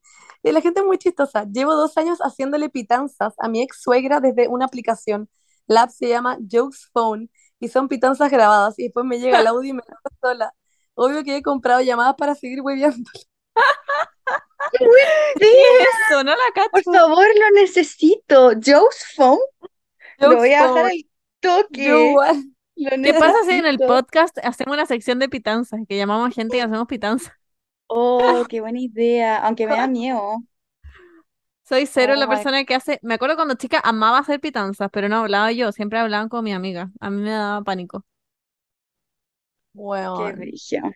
La gente es muy chistosa. Llevo dos años haciéndole pitanzas a mi ex suegra desde una aplicación. La app se llama Jokes Phone y son pitanzas grabadas y después me llega el audio y me dejo sola. Obvio que he comprado llamadas para seguir hueveando. ¡Qué buena ¿Qué idea! es eso? No la Por cacho. favor, lo necesito. Joe's Phone, lo voy a bajar Phone. al Yo toque. ¿Qué pasa si en el podcast hacemos una sección de pitanzas? Que llamamos a gente y hacemos pitanzas. Oh, qué buena idea. Aunque me da miedo. Soy cero Oh la my persona que hace. Me acuerdo cuando chica amaba hacer pitanzas, pero no hablaba yo, siempre hablaban con mi amiga. A mí me daba pánico. Qué weón. brillo.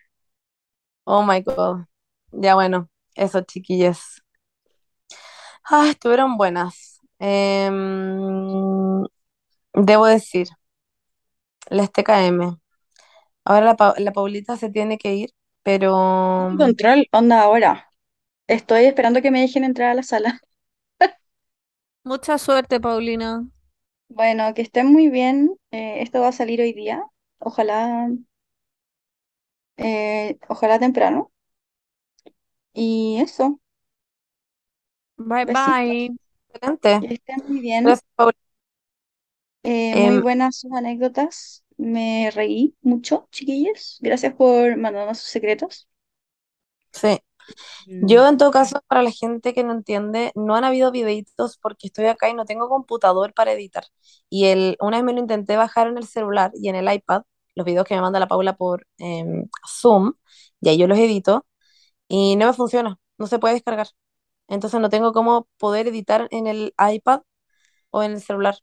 Oh my God. Ya bueno, eso chiquillas. Ah, estuvieron buenas. Em, Debo decir, las TKM. Ahora la, Pa- la Paulita se tiene que ir, pero Control, onda ahora. Estoy esperando que me dejen entrar a la sala. Mucha suerte, Paulina. Bueno, que estén muy bien. Eh, esto va a salir hoy día. Ojalá, eh, ojalá temprano. Y eso, Bye besitos. bye. excelente. Que estén muy bien. Gracias. Eh, muy Em, buenas sus anécdotas. Me reí mucho, chiquillos. Gracias por mandarnos sus secretos. sí. Mm. Yo, en todo caso, para la gente que no entiende, no han habido videitos porque estoy acá y no tengo computador para editar. Y el, una vez me lo intenté bajar en el celular y en el iPad, los videos que me manda la Paula por em, Zoom, y ahí yo los edito, y no me funciona, no se puede descargar. Entonces no tengo cómo poder editar en el iPad o en el celular.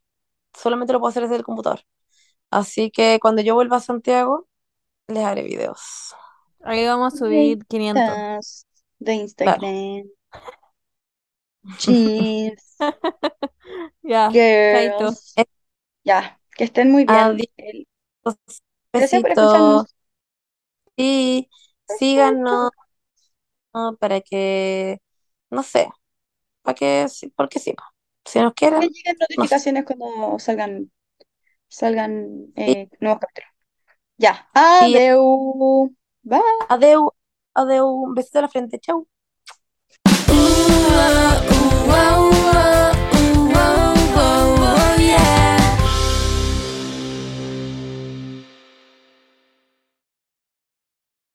Solamente lo puedo hacer desde el computador. Así que cuando yo vuelva a Santiago, les haré videos. Ahí vamos a subir 500. Videitas de Claro. Instagram. Cheers, Ya, girls. Ya, que estén muy bien. Adiós. Gracias por Besitos. escucharnos. Y síganos ¿no? para que, no sé, para que, sí, porque sí, si nos Que quieren, lleguen notificaciones cuando salgan, salgan eh, nuevos capítulos. Ya, adeu. Bye. adeu, adeu, un besito en la frente, chau. Uh, uh,